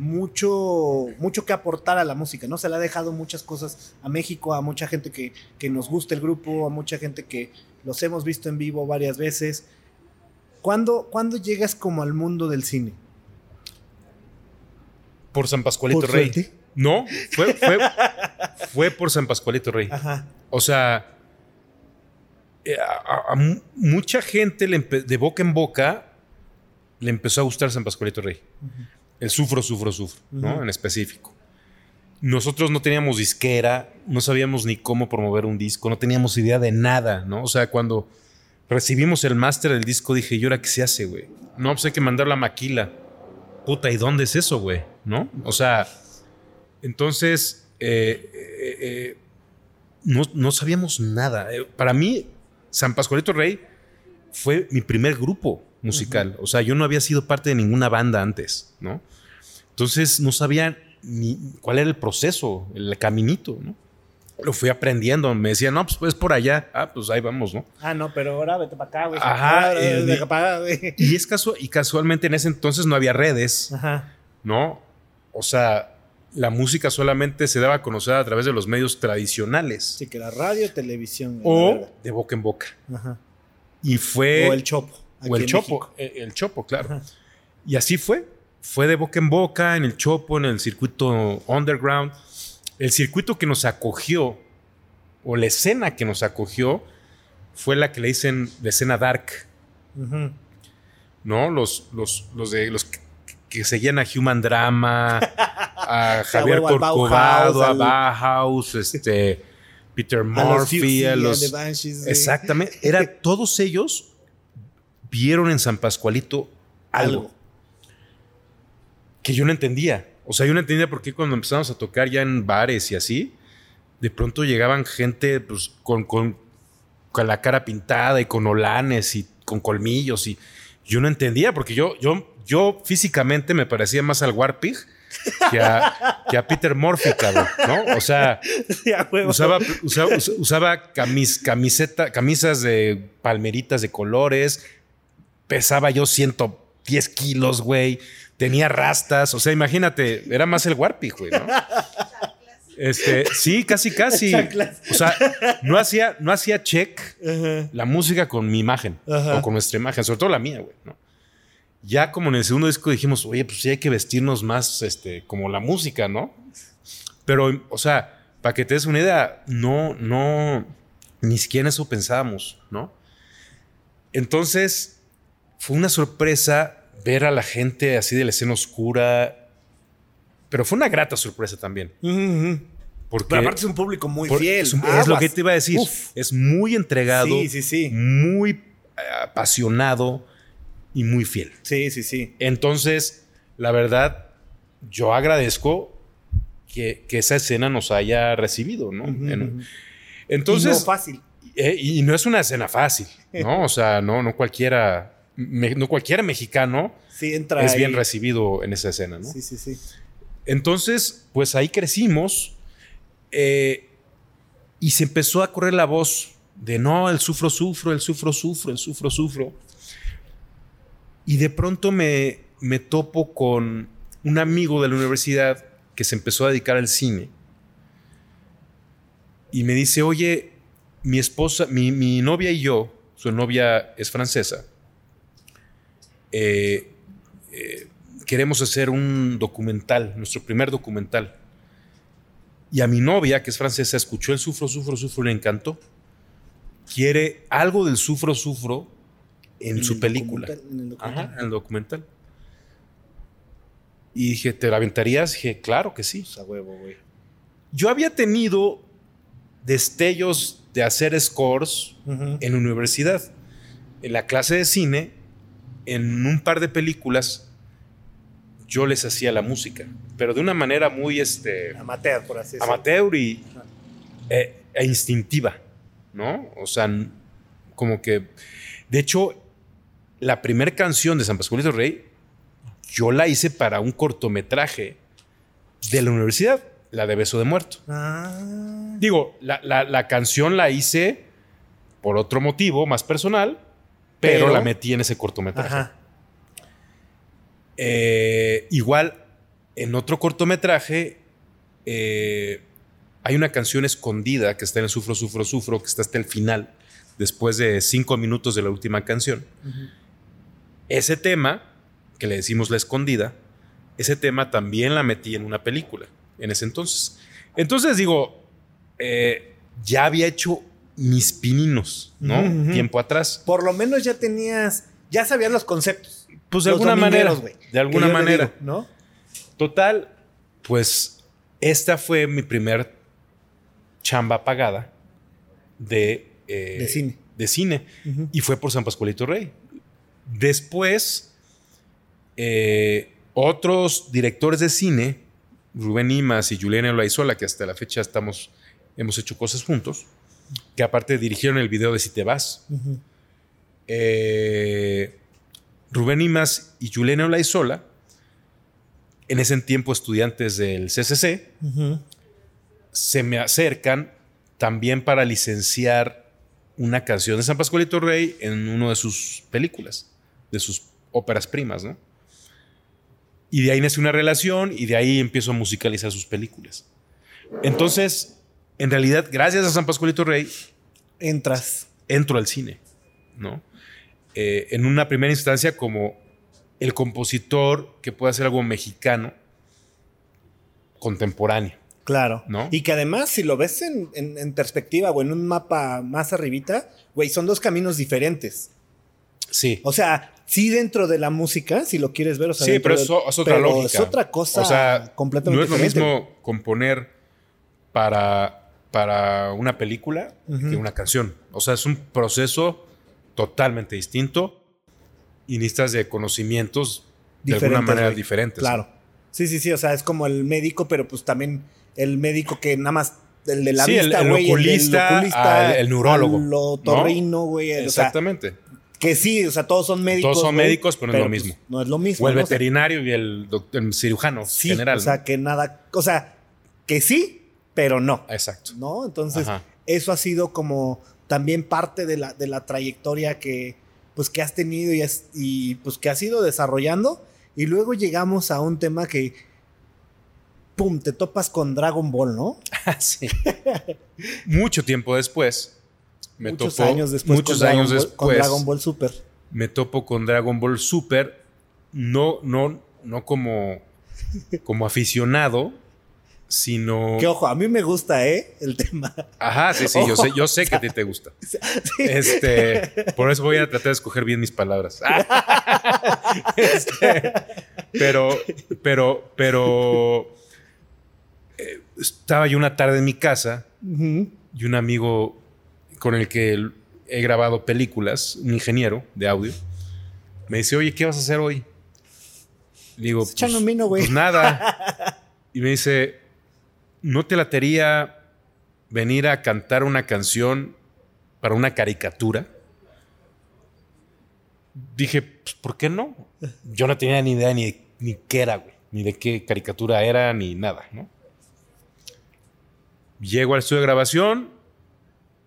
mucho, mucho que aportar a la música, ¿no? Se le ha dejado muchas cosas a México, a mucha gente que, que nos gusta el grupo, a mucha gente que los hemos visto en vivo varias veces. ¿Cuándo, cuándo llegas como al mundo del cine? Por San Pascualito ¿Por Rey. suerte? No, fue, fue, fue por San Pascualito Rey. Ajá. O sea, eh, a, a mu- mucha gente le de boca en boca le empezó a gustar San Pascualito Rey. El sufro, sufro, sufro, ¿no? En específico. nosotros no teníamos disquera, no sabíamos ni cómo promover un disco, no teníamos idea de nada, ¿no? O sea, cuando recibimos el máster del disco dije, ¿y ahora qué se hace, güey? No, pues hay que mandar la maquila. Puta, ¿y dónde es eso, güey? ¿No? O sea, entonces, eh, eh, eh, no, no, sabíamos nada. Para mí, San Pascualito Rey fue mi primer grupo musical. O sea, yo no había sido parte de ninguna banda antes, ¿no? Entonces, no sabía ni cuál era el proceso, el caminito, ¿no? Lo fui aprendiendo. Me decían, no, pues, pues por allá. Ah, pues ahí vamos, ¿no? Ah, no, pero ahora vete para acá, güey. Ajá. y, y, es casual, y casualmente en ese entonces no había redes, Ajá. ¿no? O sea, la música solamente se daba a conocer a través de los medios tradicionales. Sí, que la radio, televisión. O de boca en boca. Ajá. Y fue. O el Chopo. O el Chopo. El, el, Chopo, claro. Ajá. Y así fue. Fue de boca en boca, en el Chopo, en el circuito underground. El circuito que nos acogió, o la escena que nos acogió, fue la que le dicen la escena dark. Ajá. ¿No? Los, los, los de los que, que seguían a Human Drama, a Javier Corcovado, a Bauhaus, este, Peter Murphy, a los. A los sí. Exactamente. Era, todos ellos vieron en San Pascualito algo, algo, que yo no entendía. O sea, yo no entendía por qué cuando empezamos a tocar ya en bares y así, de pronto llegaban gente pues, con, con, con la cara pintada y con olanes y con colmillos y yo no entendía porque yo, yo, yo físicamente me parecía más al Warpig que a, que a Peter Murphy, cabrón, ¿no? O sea, usaba, usaba, usaba camis, camiseta, camisas de palmeritas de colores, pesaba yo 110 kilos, güey, tenía rastas, o sea, imagínate, era más el Warpig, güey, ¿no? Este, sí, casi, casi. O sea, no hacía, no hacía check uh -huh. la música con mi imagen Uh -huh. o con nuestra imagen, sobre todo la mía, güey, ¿no? ya como en el segundo disco dijimos, oye, pues sí hay que vestirnos más este, como la música, ¿no? Pero, o sea, para que te des una idea, no, no, ni siquiera en eso pensábamos, ¿no? Entonces, fue una sorpresa ver a la gente así de la escena oscura, pero fue una grata sorpresa también. Uh -huh. Porque pero aparte es un público muy por, fiel. Es, es, lo que te iba a decir. Uf. Es muy entregado, sí, sí, sí. muy eh, apasionado y muy fiel. Sí, sí, sí. Entonces, la verdad, yo agradezco que, que esa escena nos haya recibido, ¿no? Uh -huh. en, entonces. Y no fácil. Eh, y no es una escena fácil, ¿no? o sea, no, no cualquiera. Me, no cualquier mexicano sí, entra es ahí. bien recibido en esa escena, ¿no? Sí, sí, sí. Entonces, pues ahí crecimos eh, y se empezó a correr la voz de no, el sufro, sufro, el sufro, sufro, el sufro, sufro. Y de pronto me, me topo con un amigo de la universidad que se empezó a dedicar al cine. Y me dice, oye, mi esposa, mi, mi novia y yo, su novia es francesa, eh, eh, queremos hacer un documental, nuestro primer documental. Y a mi novia, que es francesa, escuchó el sufro, sufro, sufro, le encantó. Quiere algo del sufro, sufro en, ¿En su el película. ¿En el documental? Ajá, en el documental. Y dije, ¿te la aventarías? dije, claro que sí. Pues a huevo, güey. Yo había tenido destellos de hacer scores Uh -huh. en la universidad. En la clase de cine, en un par de películas, yo les hacía la música, pero de una manera muy este, Amateur, por así decirlo. amateur y, eh, e instintiva, ¿no? O sea, como que, de hecho, la primera canción de San Pascualito Rey, yo la hice para un cortometraje de la universidad, la de Beso de Muerto. Ah. Digo, la, la- la canción la hice por otro motivo más personal, pero, Pero- la metí en ese cortometraje. Ajá. Eh, igual, en otro cortometraje, eh, hay una canción escondida que está en el Sufro, Sufro, Sufro, que está hasta el final, después de cinco minutos de la última canción. Ese tema, que le decimos la escondida, ese tema también la metí en una película en ese entonces. Entonces digo, eh, ya había hecho mis pininos, ¿no? Tiempo atrás. Por lo menos ya tenías, ya sabías los conceptos. Pues de Los alguna manera, de alguna manera. digo, ¿no? Total, pues esta fue mi primer chamba pagada de, eh, De cine. de cine. Ujú. Y fue por San Pascualito Rey. Después, eh, otros directores de cine, Rubén Imas y Juliana Olaizola, que hasta la fecha estamos, hemos hecho cosas juntos, que aparte dirigieron el video de Si te vas. Eh, Rubén Imas y Juliana Olaizola, en ese tiempo estudiantes del CCC, se me acercan también para licenciar una canción de San Pascualito Rey en una de sus películas, de sus óperas primas, ¿no? Y de ahí nace una relación y de ahí empiezo a musicalizar sus películas. Entonces, en realidad, gracias a San Pascualito Rey, Entras. entro al cine, ¿no? Eh, en una primera instancia como el compositor que puede hacer algo mexicano contemporáneo. Claro. ¿No? Y que además, si lo ves en, en- en perspectiva o en un mapa más arribita, güey, son dos caminos diferentes. Sí. O sea, sí dentro de la música, si lo quieres ver. O sea, Sí, pero eso es otra pero lógica. Es otra cosa O sea, completamente no es lo diferente. mismo componer para, para una película Ujú. que una canción. O sea, es un proceso totalmente distinto y necesitas de conocimientos de alguna manera güey. diferentes. Claro. Sí, sí, sí. O sea, es como el médico, pero pues también el médico que nada más. El de la Sí, el- vista, el güey. del oculista al- el neurólogo, al otorrino, güey. el- O sea, Exactamente. que sí, o sea, todos son médicos. Todos son médicos, pero no es lo pues, mismo. no es lo mismo. o el veterinario y el, el cirujano sí, general. O sea, que nada. O sea, que sí, pero no. Exacto. ¿No? Entonces, Ajá. eso ha sido como también parte de la, de la trayectoria que, pues, que has tenido y, has- y pues que has ido desarrollando. Y luego llegamos a un tema que, pum, te topas con Dragon Ball, ¿no? Sí. Mucho tiempo después. Me muchos años después. Muchos con Dragon años Ball- después. Con Dragon Ball Super. me topo con Dragon Ball Super, no, no, no como, como aficionado, sino. Que ojo, a mí me gusta, ¿eh? El tema. Ajá, sí, sí, yo sé, yo sé que a ti te gusta. Sí. Este, por eso voy a tratar de escoger bien mis palabras. Este, pero, pero, pero eh, estaba yo una tarde en mi casa y un amigo con el que he grabado películas, un ingeniero de audio, me dice, oye, ¿qué vas a hacer hoy? Le digo, güey. pues nada. Y me dice, ¿no te latería venir a cantar una canción para una caricatura? Dije, pues, ¿por qué no? Yo no tenía ni idea ni, ni qué era, güey, ni de qué caricatura era, ni nada, ¿no? Llego al estudio de grabación,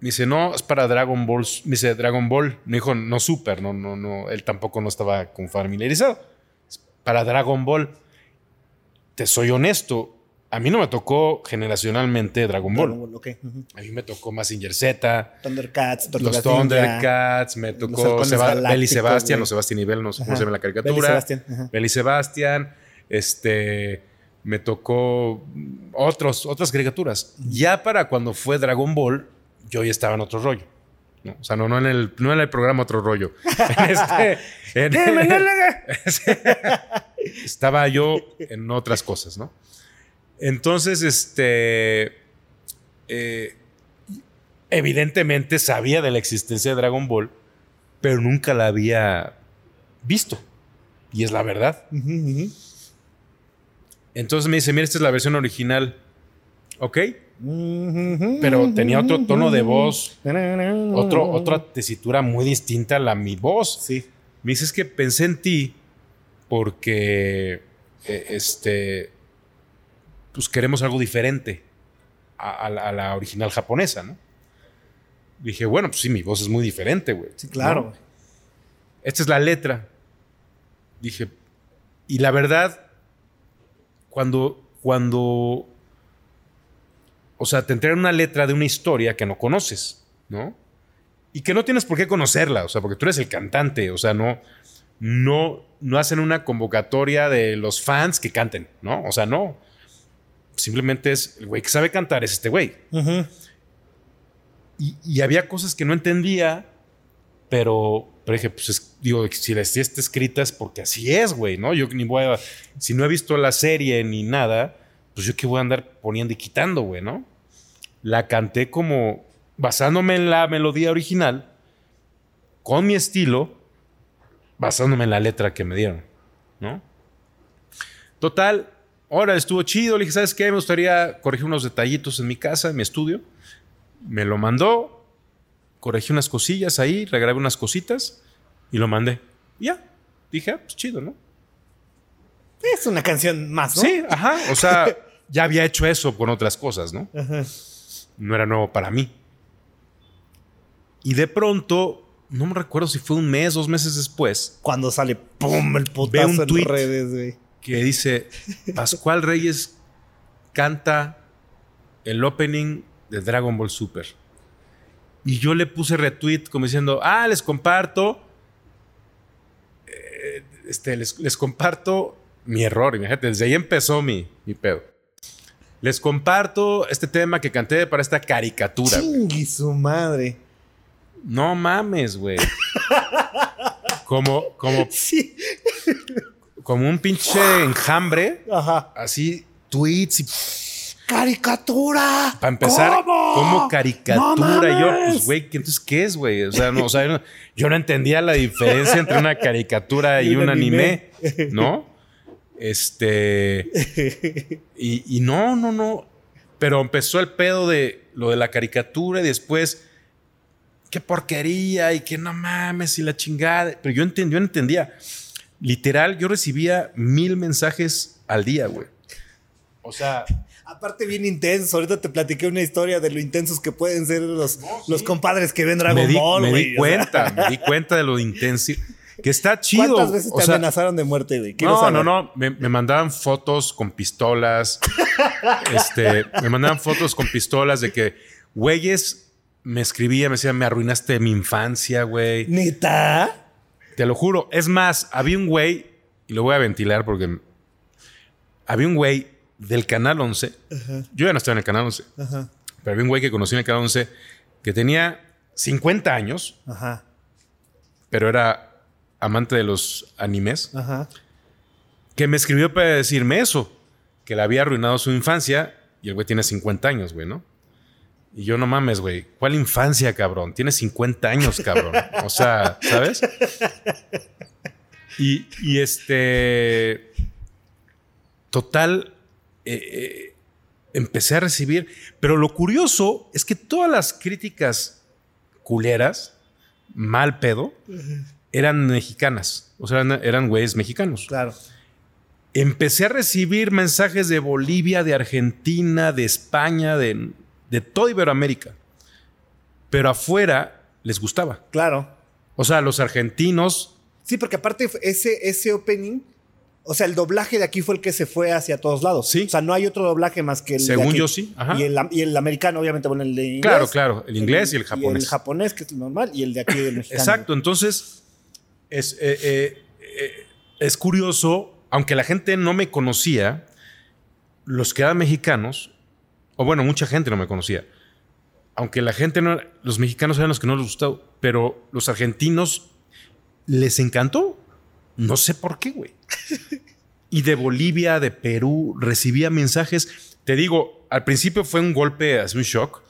me dice, no, es para Dragon Ball. Me dice, Dragon Ball. Me dijo, no Super, no, no, no. Él tampoco no estaba familiarizado. Es para Dragon Ball. Te soy honesto, a mí no me tocó generacionalmente Dragon Ball. Dragon Ball, ok. Ujú. A mí me tocó Mazinger Z, Thundercats, Tortugas los Ninja, Thundercats, me tocó Seba- Belly güey. o Sebastián y Bell, no sé cómo se llama la Belly caricatura. Sebastián, ajá. Belly Sebastián, este, me tocó otros, otras caricaturas. Ya para cuando fue Dragon Ball, yo ya estaba en otro rollo. ¿no? O sea, no, no, en el, no en el programa otro rollo. En este- en- estaba yo en otras cosas, ¿no? Entonces, este, eh, evidentemente sabía de la existencia de Dragon Ball, pero nunca la había visto. Y es la verdad. Entonces me dice, mira, esta es la versión original. ¿Ok? Pero tenía otro tono de voz, otro, otra tesitura muy distinta a la mi voz. Sí. Me dice, es que pensé en ti porque, eh, este, pues queremos algo diferente a, a la- a la original japonesa, ¿no? Dije, bueno, pues sí, mi voz es muy diferente, güey. Sí, claro. ¿no? Esta es la letra. Dije, y la verdad, cuando, cuando, o sea, te entregan una letra de una historia que no conoces, ¿no? Y que no tienes por qué conocerla, o sea, porque tú eres el cantante, o sea, no, no, no hacen una convocatoria de los fans que canten, ¿no? O sea, no. Simplemente es el güey que sabe cantar, es este güey. Y, y había cosas que no entendía, pero, pero dije, pues es- digo, si la está escrita es porque así es, güey, ¿no? Yo ni voy a, si no he visto la serie ni nada, pues yo qué voy a andar poniendo y quitando, güey, ¿no? La canté como basándome en la melodía original, con mi estilo, basándome en la letra que me dieron, ¿no? Total, ahora estuvo chido. Le dije, ¿sabes qué? Me gustaría corregir unos detallitos en mi casa, en mi estudio. Me lo mandó, corregí unas cosillas ahí, regrabé unas cositas y lo mandé. Y ya, dije, ah, pues chido, ¿no? Es una canción más, ¿no? Sí, ajá. O sea, ya había hecho eso con otras cosas, ¿no? No era nuevo para mí. Y de pronto, no me recuerdo si fue un mes, dos meses después, Cuando sale, ¡pum! el putazo un en tuit. redes, güey. Que dice, Pascual Reyes canta el opening de Dragon Ball Super. Y yo le puse retweet como diciendo, ah, les comparto, eh, este, les, les comparto mi error, imagínate, desde ahí empezó mi, mi pedo. Les comparto este tema que canté para esta caricatura. Chingui su madre. No mames, güey. Como, como, Sí. Como un pinche enjambre, Ajá. así, tweets y ¡Caricatura! Para empezar, ¿Cómo? como caricatura. ¡No Y yo, pues, güey, ¿qué- entonces, ¿qué es, güey? O sea, no, o sea, yo no- yo no entendía la diferencia entre una caricatura y, Y un un anime, anime. ¿no? Este. Y, y no, no, no. Pero empezó el pedo de lo de la caricatura y después. Qué porquería y que no mames y la chingada. Pero yo, entendí, yo no entendía. Literal, yo recibía mil mensajes al día, güey. O sea, Aparte, bien intenso. Ahorita te platiqué una historia de lo intensos que pueden ser los, No, sí. los compadres que ven Dragon me di, Ball, me di sea, cuenta, me di cuenta de lo intenso. Que está chido. ¿Cuántas veces o te sea, amenazaron de muerte, güey? No, saber. no, no. Me, me mandaban fotos con pistolas. este, me mandaban fotos con pistolas de que güeyes me escribían, me decían, me arruinaste mi infancia, güey. ¿Neta? Te lo juro. Es más, había un güey, y lo voy a ventilar porque había un güey del Canal 11. Yo ya no estaba en el Canal 11, Ajá. pero había un güey que conocí en el Canal 11 que tenía 50 años, Ajá. pero era amante de los animes, Ajá. que me escribió para decirme eso, que le había arruinado su infancia y el güey tiene 50 años, güey, ¿no? Y yo no mames, güey, ¿cuál infancia, cabrón? Tiene 50 años, cabrón. O sea, ¿sabes? Y, y este, total, eh, eh, empecé a recibir, pero lo curioso es que todas las críticas culeras, mal pedo, eran mexicanas, o sea, eran, eran güeyes mexicanos Claro. empecé a recibir mensajes de Bolivia, de Argentina, de España, de, de toda Iberoamérica. Pero afuera les gustaba. Claro. O sea, los argentinos, Sí, porque aparte ese, ese opening, o sea, el doblaje de aquí fue el que se fue hacia todos lados. Sí. O sea, no hay otro doblaje más que el de Según aquí. yo sí, ajá. Y el, y el americano, obviamente, bueno, el de inglés. Claro, claro, el inglés y el japonés. el japonés, que es el normal, y el de aquí del mexicano. exacto. Entonces, es, eh, eh, eh, es curioso, aunque la gente no me conocía, los que eran mexicanos, o bueno, mucha gente no me conocía, aunque la gente no, los mexicanos eran los que no les gustaba, pero los argentinos les encantó. No sé por qué, güey. Y de Bolivia, de Perú, recibía mensajes. Te digo, al principio fue un golpe, así un shock.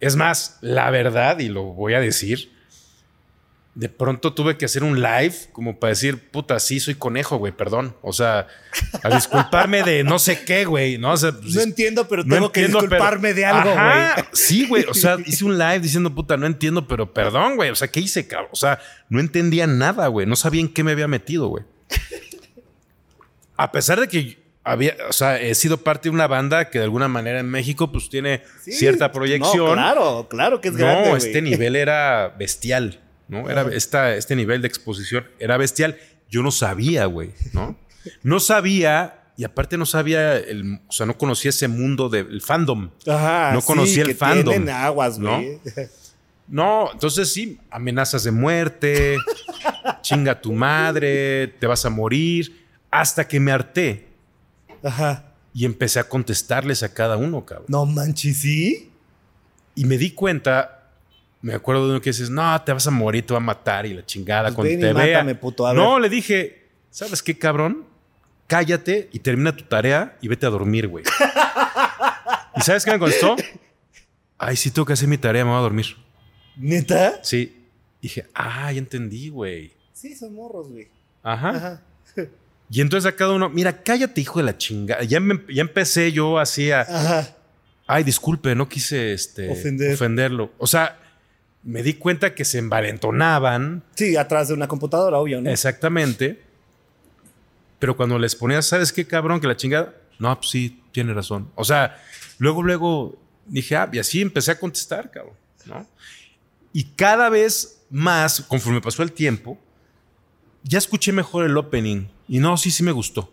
Es más, la verdad, y lo voy a decir, de pronto tuve que hacer un live como para decir, puta, sí, soy conejo, güey, perdón. O sea, a disculparme de no sé qué, güey, ¿no? O sea, pues, No entiendo, pero no tengo que disculparme pero- de algo, Ajá, güey. Sí, güey. O sea, hice un live diciendo, puta, no entiendo, pero perdón, güey. O sea, ¿qué hice, cabrón? O sea, no entendía nada, güey. No sabía en qué me había metido, güey. A pesar de que había, o sea, he sido parte de una banda que de alguna manera en México, pues tiene Sí. cierta proyección. No, claro, claro que es No, grande. güey. este nivel era bestial, ¿no? Era esta, este nivel de exposición era bestial. Yo no sabía, güey, ¿no? No sabía, y aparte no sabía, el, o sea, no conocía ese mundo del fandom. Ajá, no conocía el que fandom, tienen aguas, ¿no? No, entonces sí, amenazas de muerte, chinga tu madre, te vas a morir, hasta que me harté Ajá. y empecé a contestarles a cada uno, cabrón. No manches, ¿sí? Y me di cuenta, me acuerdo de uno que dices, no, te vas a morir, te va a matar y la chingada Pues cuando ven y te vea. mátame, puto, a no, ver. le dije, ¿sabes qué, cabrón? cállate y termina tu tarea y vete a dormir, güey. ¿Y sabes qué me contestó? Ay, sí tengo que hacer mi tarea, me voy a dormir. ¿Neta? Sí. Dije, ah, ya entendí, güey. Sí, son morros, güey. Ajá. Ajá. Y entonces a cada uno, mira, cállate, hijo de la chingada. Ya, me- ya empecé yo así a, Ajá. ay, disculpe, no quise este, Ofender. ofenderlo. O sea, me di cuenta que se envalentonaban, Sí, atrás de una computadora, obvio, ¿no? exactamente. Pero cuando les ponías, ¿sabes qué, cabrón? Que la chingada, no, pues sí, tiene razón. O sea, luego, luego dije, ah, y así empecé a contestar, cabrón, ¿no? Y cada vez más, conforme pasó el tiempo, ya escuché mejor el opening. Y no, sí, sí me gustó.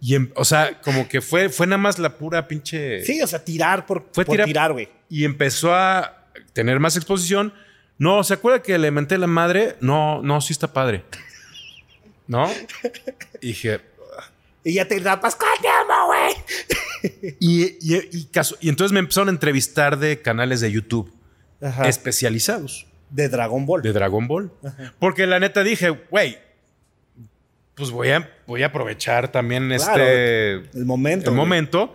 Y, em- o sea, como que fue, fue nada más la pura pinche. Sí, o sea, tirar por, Fue por tirar- tirar, güey. Y empezó a tener más exposición. No, ¿se acuerda que le menté la madre? No, no, sí está padre. ¿No? Y dije. Y ya te ¡Pascual, te amo, güey! Y, y- y caso- y entonces me empezaron a entrevistar de canales de YouTube Ajá. especializados De Dragon Ball. de Dragon Ball. Porque la neta dije, güey, pues voy a, voy a aprovechar también Claro, este el momento. el güey. momento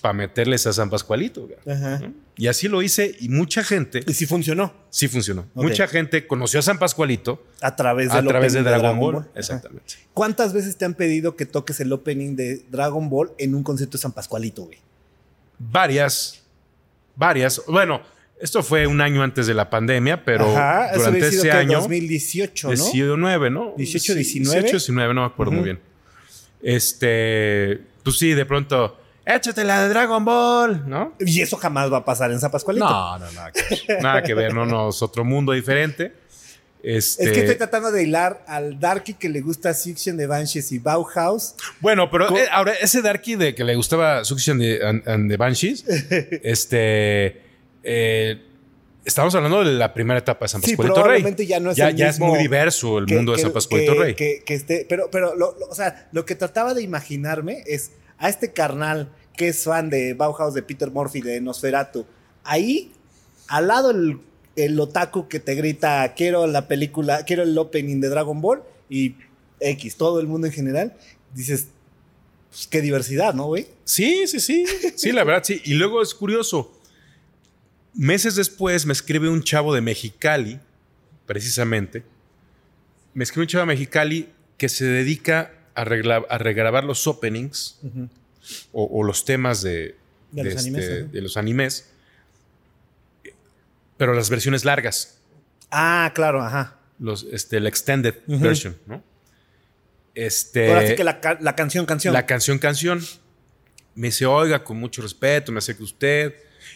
para meterles a San Pascualito. Ajá. ¿no? Y así lo hice y mucha gente, Y sí funcionó. sí funcionó. Mucha gente conoció a San Pascualito A través, a del través de Dragon, Ball. Exactamente. ¿Cuántas veces te han pedido que toques el opening de Dragon Ball en un concierto de San Pascualito, güey? Varias, varias. Bueno, esto fue un año antes de la pandemia, pero Ajá, eso durante sido ese año... 2018, ¿no? 19, ¿no? 18, Sí, 19. 18, 19, no me acuerdo muy bien. Este, pues sí, de pronto, échate la de Dragon Ball, ¿no? Y eso jamás va a pasar en San Pascualito. No, no, nada que ver. Nada que ver, no, no, es otro mundo diferente. Este, Es que estoy tratando de hilar al Darky que le gusta Suction de Banshees y Bauhaus. Bueno, pero eh, ahora ese Darky de que le gustaba Suction de, and, and the Banshees, este, eh, estamos hablando de la primera etapa de San Sí, Pascualito Rey. probablemente ya no es ya, el ya mismo es muy diverso el que- mundo de que- San Pascualito que- Rey. que- que esté, pero, pero lo, lo- o sea, lo que trataba de imaginarme es a este carnal que es fan de Bauhaus, de Peter Murphy, de Nosferatu. Ahí, al lado el, el otaku que te grita, quiero la película, quiero el opening de Dragon Ball y X, todo el mundo en general. Dices, pues qué diversidad, ¿no, güey? Sí, sí, sí. Sí, la verdad, sí. Y luego es curioso. Meses después me escribe un chavo de Mexicali, precisamente. Me escribe un chavo de Mexicali que se dedica a, regla- a regrabar los openings o, o los temas de, De los animes, ajá. de los animes, pero las versiones largas, Ah, claro, ajá. los, este, la extended version, ¿no? Este, Ahora sí que la, la canción, canción. la canción canción. Me dice, oiga, con mucho respeto, me acerca usted.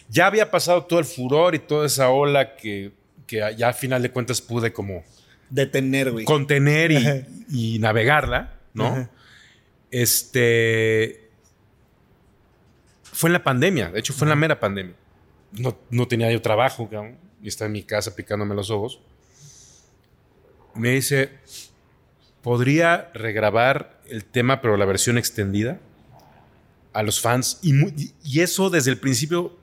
Ya había pasado todo el furor y toda esa ola que, que ya al final de cuentas pude como Detener, güey. contener y navegarla, ¿no? Ajá. Este. Fue en la pandemia, de hecho fue en la mera pandemia. No, no tenía yo trabajo, cabrón, y estaba en mi casa picándome los ojos. Me dice, ¿podría regrabar el tema, pero la versión extendida? A los fans. Y, eso desde el principio,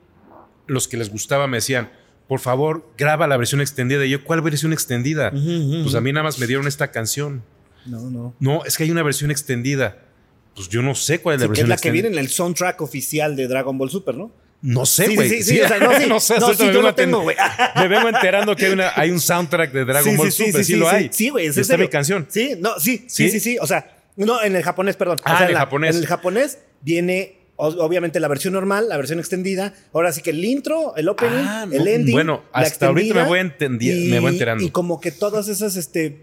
los que les gustaba me decían, por favor, graba la versión extendida. Y yo, ¿cuál versión extendida? Ujú, ujú, Pues a mí nada más me dieron esta canción. No, no. No, es que hay una versión extendida. Pues yo no sé cuál es la Sí, que versión es la que viene en el soundtrack oficial de Dragon Ball Super, ¿no? No sé, Sí, güey. sí, sí, sí, o sea, no, sí. no sé, No, sí, yo lo tengo, güey. Me vengo enterando que hay, una, hay un soundtrack de Dragon Sí, Ball sí, Super. Sí, lo hay. Sí, güey. es Y está mi canción. Sí, no, sí, sí, ¿Sí? sí, sí. O sea, no, en el japonés, perdón. O Ah, sea, en el la- japonés. En el japonés viene, obviamente, la versión normal, la versión extendida. Ahora sí que el intro, el opening, Ah, no. el ending. Bueno, la hasta ahorita me voy entendi- me voy enterando. Y como que todas esas, este.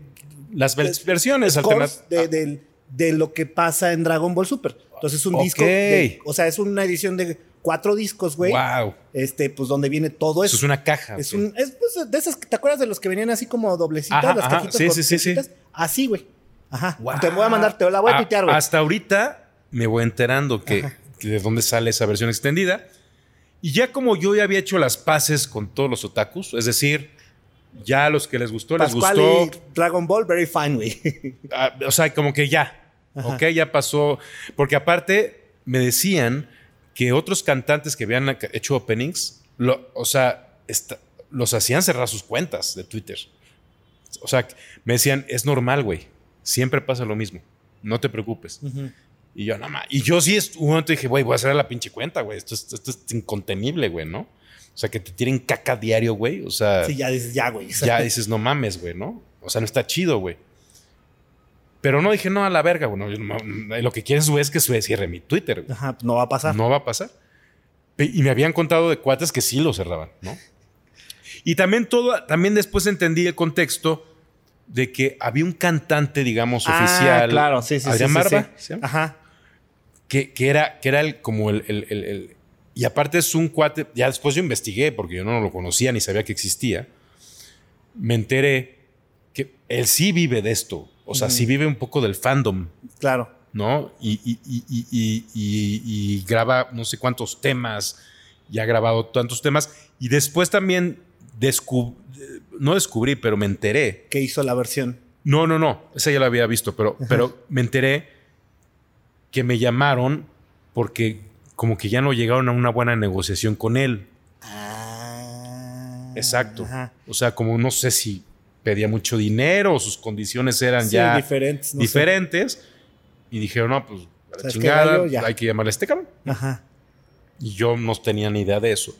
Las vers- versiones alternativas. de, del- de lo que pasa en Dragon Ball Super. Entonces, es un disco. de- o sea, es una edición de cuatro discos, güey. Wow. Este, pues donde viene todo Eso eso. es una caja. Es un, es pues, de esas, ¿te acuerdas de los que venían así como doblecitas, Ajá, las ajá, cajitas sí, sí, sí? Así, güey. Ajá. Wow. Te voy a mandar, te la voy a Ah, tuitear, güey. Hasta ahorita me voy enterando que, que de dónde sale esa versión extendida. Y ya como yo ya había hecho las paces con todos los otakus, es decir, ya a los que les gustó, Pascual les gustó. y Dragon Ball, very fine, güey. Ah, o sea, como que ya. Ajá. Ok, ya pasó. Porque aparte me decían que otros cantantes que habían hecho openings, lo- o sea, esta- los hacían cerrar sus cuentas de Twitter. O sea, me decían, es normal, güey. Siempre pasa lo mismo. no te preocupes. Y yo, nada más. Y yo sí, un momento dije, güey, voy a cerrar la pinche cuenta, güey. Esto, es- esto es incontenible, güey, ¿no? O sea, que te tiren caca diario, güey. O sea, Sí, ya dices, ya, güey. ya dices, no mames, güey, ¿no? O sea, no está chido, güey. Pero no dije, no, a la verga, güey. no, lo que quieres, güey, es que se cierre mi Twitter. güey. Ajá, pues no va a pasar. No va a pasar. Y me habían contado de cuates que sí lo cerraban, ¿no? Y también todo, también después entendí el contexto de que había un cantante, digamos, Ah, oficial. claro, sí, sí, Adrián sí, sí, Barba, sí. Ajá. que, que era, que era el, como el- el- el- Y aparte es un cuate. Ya después yo investigué porque yo no lo conocía ni sabía que existía. Me enteré que él sí vive de esto. O sea, sí vive un poco del fandom, Claro. ¿no? Y, y- y- graba no sé cuántos temas. Y ha grabado tantos temas. Y después también descub- no descubrí, pero me enteré Que hizo la versión. no, no, no. Esa ya la había visto, pero, pero me enteré que me llamaron porque como que ya no llegaron a una buena negociación con él. Ah. Exacto. Ajá. O sea, como no sé si pedía mucho dinero o sus condiciones eran Sí, ya diferentes. no sé. diferentes. Y dijeron, no, pues a la ¿Sabes qué, chingada? Ya. hay que llamarle a este cabrón. Ajá. Y yo no tenía ni idea de eso.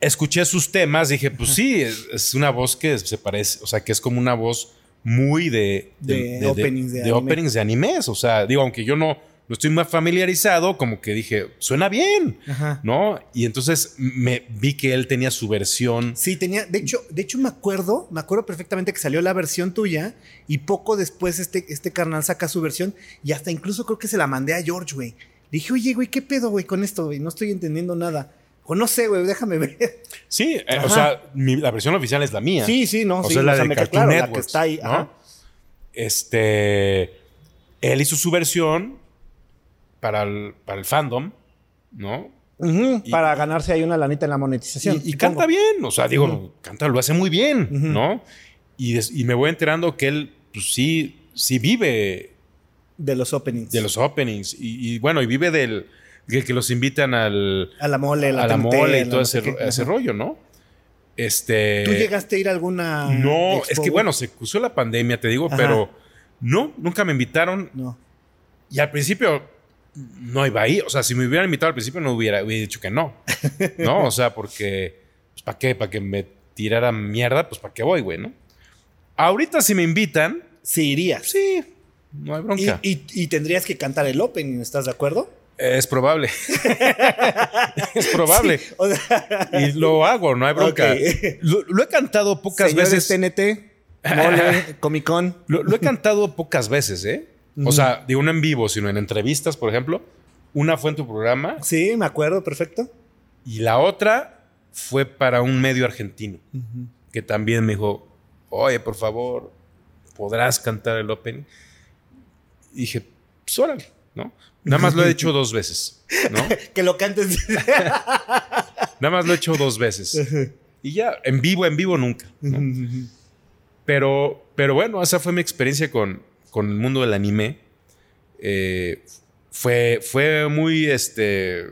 Escuché sus temas, dije, pues sí, es, es una voz que se parece, o sea, que es como una voz muy de, De openings de de openings de animes. O sea, digo, aunque yo no, no estoy más familiarizado, como que dije, suena bien, Ajá. ¿no? Y entonces me vi que él tenía su versión. Sí, tenía, de hecho, de hecho me acuerdo, me acuerdo perfectamente que salió la versión tuya y poco después este, este carnal saca su versión y hasta incluso creo que se la mandé a George, güey. Dije, oye, güey, ¿qué pedo, güey, con esto, güey? No estoy entendiendo nada. O no sé, güey, déjame ver. Sí, eh, o sea, mi- la versión oficial es la mía. Sí, sí, no, O sí, sea, la de me Cartoon claro, la que está ahí. ¿no? Ajá. Este. Él hizo su versión para el, para el fandom, ¿no? Ujú, Y- para ganarse ahí una lanita en la monetización. Y, canta bien, o sea, digo, canta, lo hace muy bien. ¿no? Y, des- y me voy enterando que él, pues sí, sí vive De los openings. de los openings. Y, bueno, y vive del de que los invitan al, A la mole, la a la mole y todo ese, rollo, ¿no? Este. ¿Tú llegaste a ir a alguna. No, expo, es que bueno, se cruzó la pandemia, te digo, Ajá. pero no, nunca me invitaron. No. Y al principio no iba ahí. O sea, si me hubieran invitado al principio no hubiera, hubiera dicho que no. ¿No? O sea, porque, pues, ¿para qué? ¿Para que me tirara mierda? Pues, ¿para qué voy, güey, no? Ahorita si me invitan, Sí, irías. sí, no hay bronca. y- y tendrías que cantar el opening, ¿estás de acuerdo? Es probable. es probable. Sí, o sea, Y lo hago, no hay bronca. Lo, lo he cantado pocas señores veces. TNT, Mole, Comic Con. Lo, lo he cantado pocas veces, ¿eh? O sea, digo, no en vivo, sino en entrevistas, por ejemplo. Una fue en tu programa Sí, me acuerdo, perfecto. y la otra fue para un medio argentino que también me dijo, oye, por favor, ¿podrás cantar el opening? Y dije, pues órale, ¿no? Nada más lo he hecho dos veces, ¿no? Que lo cantes. Nada más lo he hecho dos veces. Y ya, en vivo, en vivo nunca. ¿no? Pero, pero bueno, esa fue mi experiencia con, con el mundo del anime. Eh, fue, fue muy este,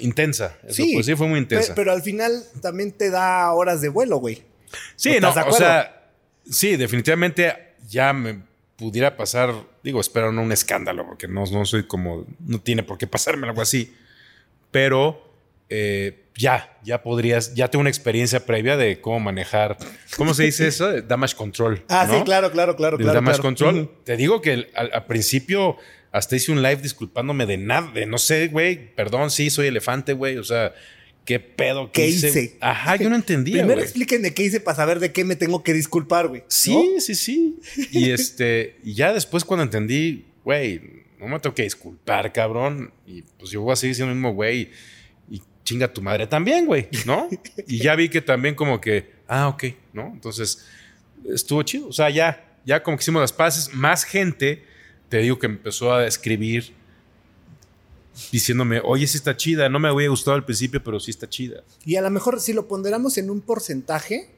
intensa. Sí, pues sí, fue muy intensa. Pero al final también te da horas de vuelo, güey. sí, ¿estás no, o sea, sí, definitivamente ya me pudiera pasar, digo, espero no un escándalo, porque no, no soy como, no tiene por qué pasarme algo así. Pero eh, ya, ya podrías, ya tengo una experiencia previa de cómo manejar, ¿cómo se dice eso? Damage control. Ah, ¿no? sí, claro, claro, claro. del claro, damage claro. control. Te digo que al, al principio hasta hice un live disculpándome de nada, de no sé, güey, perdón, sí, soy elefante, güey, o sea, ¿qué pedo? ¿Qué hice? Ajá, yo no entendía, Primero güey. explíquenme qué hice para saber de qué me tengo que disculpar, güey. Sí, sí, sí. Y este, y ya después cuando entendí, güey, no me tengo que disculpar, cabrón, y pues yo voy a seguir siendo el mismo güey chinga tu madre también, güey, ¿no? Y ya vi que también como que, ah, ok, ¿no? Entonces, estuvo chido. O sea, ya, ya como que hicimos las paces, más gente, te digo que empezó a escribir diciéndome, oye, sí está chida, no me había gustado al principio, pero sí está chida. Y a lo mejor si lo ponderamos en un porcentaje,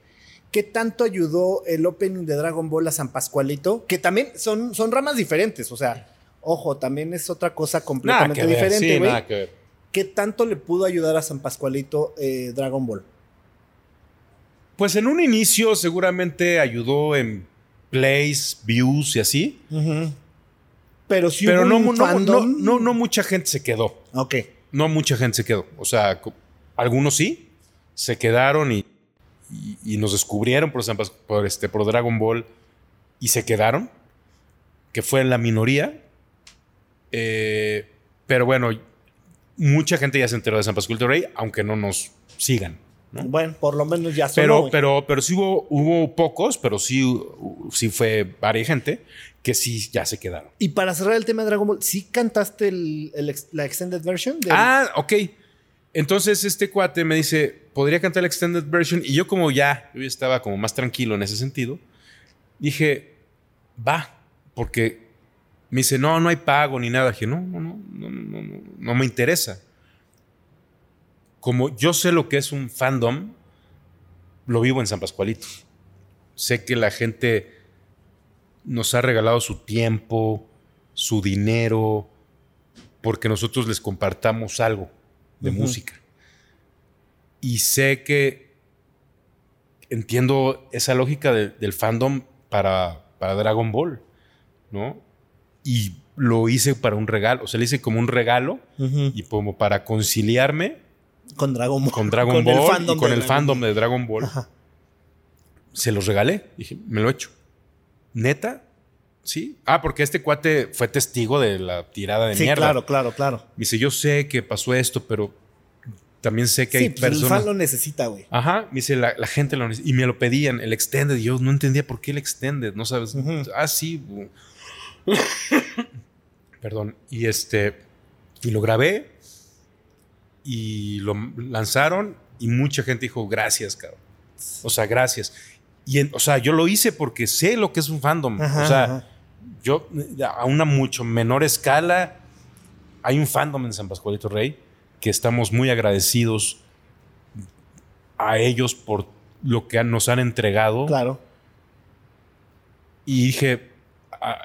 ¿qué tanto ayudó el opening de Dragon Ball a San Pascualito? Que también son, son ramas diferentes, o sea, ojo, también es otra cosa completamente ver, diferente, sí, nada que ver. ¿Qué tanto le pudo ayudar a San Pascualito eh, Dragon Ball? Pues en un inicio seguramente ayudó en plays, views y así. Pero sí Pero hubo no, un no, fandom. no, no, no mucha gente se quedó. Ok. No mucha gente se quedó. O sea, algunos sí se quedaron y, y- y nos descubrieron por, San Pas- por, este, por Dragon Ball y se quedaron, que fue la minoría. Eh, pero bueno, mucha gente ya se enteró de San Pascual del Rey, aunque no nos sigan. ¿no? Bueno, por lo menos ya sonó, Pero, pero, pero sí hubo, hubo pocos, pero sí, sí fue varias gente que sí ya se quedaron. Y para cerrar el tema de Dragon Ball, ¿sí cantaste el- el ex- la extended version? del- Ah, ok. Entonces este cuate me dice, ¿podría cantar la extended version? Y yo como ya, yo ya estaba como más tranquilo en ese sentido, dije, va, porque me dice, no, no hay pago ni nada. Dije, no, no, no, no, no, no, no me interesa. Como yo sé lo que es un fandom, lo vivo en San Pascualito. Sé que la gente nos ha regalado su tiempo, su dinero, porque nosotros les compartamos algo de música. Y sé que entiendo esa lógica de- del fandom para, para Dragon Ball, ¿no? Y lo hice para un regalo, o sea, lo hice como un regalo Ujú. y como para conciliarme Con Dragon Ball. con Dragon el Ball fandom y con de el Dragon fandom Ball. de Dragon Ball. Ajá. Se los regalé. Dije, me lo he hecho. ¿Neta? Sí. Ah, porque este cuate fue testigo de la tirada de Sí, mierda. claro, claro, claro. Me dice, yo sé que pasó esto, pero también sé que Sí, hay pues el personas. fan lo necesita, güey. Ajá, me dice, la, la gente lo necesita. Y me lo pedían, el extended. Y yo no entendía por qué el extended, ¿no sabes? Ujú. Ah, sí. Perdón. Y este. Y lo grabé. Y lo lanzaron. Y mucha gente dijo, gracias, cabrón. O sea, gracias. Y en- o sea, yo lo hice porque sé lo que es un fandom. Ajá, o sea, ajá. yo a una mucho menor escala hay un fandom en San Pascualito Rey que estamos muy agradecidos a ellos por lo que nos han entregado Claro. y dije a- a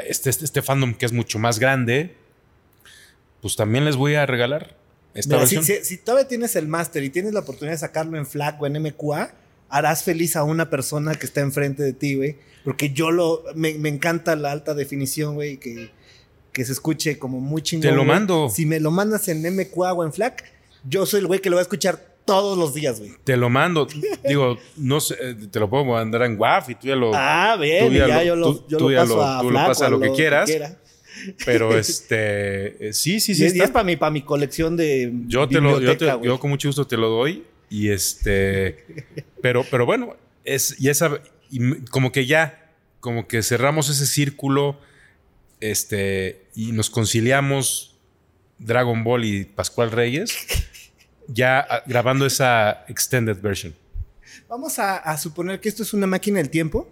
este, este, este fandom que es mucho más grande pues también les voy a regalar esta Mira, si, versión si- si todavía tienes el máster y tienes la oportunidad de sacarlo en FLAC o en MQA, harás feliz a una persona que está enfrente de ti, güey. Porque yo lo. Me, me encanta la alta definición, güey, que, que se escuche como muy chingón. Te lo mando. Si me lo mandas en MQA o en FLAC, yo soy el güey que lo va a escuchar todos los días, güey. te lo mando digo no sé eh, te lo puedo mandar en WAF y tú ya lo Ah, bien, ya ya lo- yo lo, tú- yo tú lo ya paso lo- a tú lo pasas a lo que quieras. quiera. pero este sí sí sí y, es para mi, pa' mi colección de. Yo te lo, yo, te- con mucho gusto te lo doy. Y este. pero, pero bueno, es, y esa. y como que ya, como que cerramos ese círculo. Este. Y nos conciliamos Dragon Ball y Pascual Reyes. Ya ah, grabando esa extended version. Vamos a, a suponer que esto es una máquina del tiempo.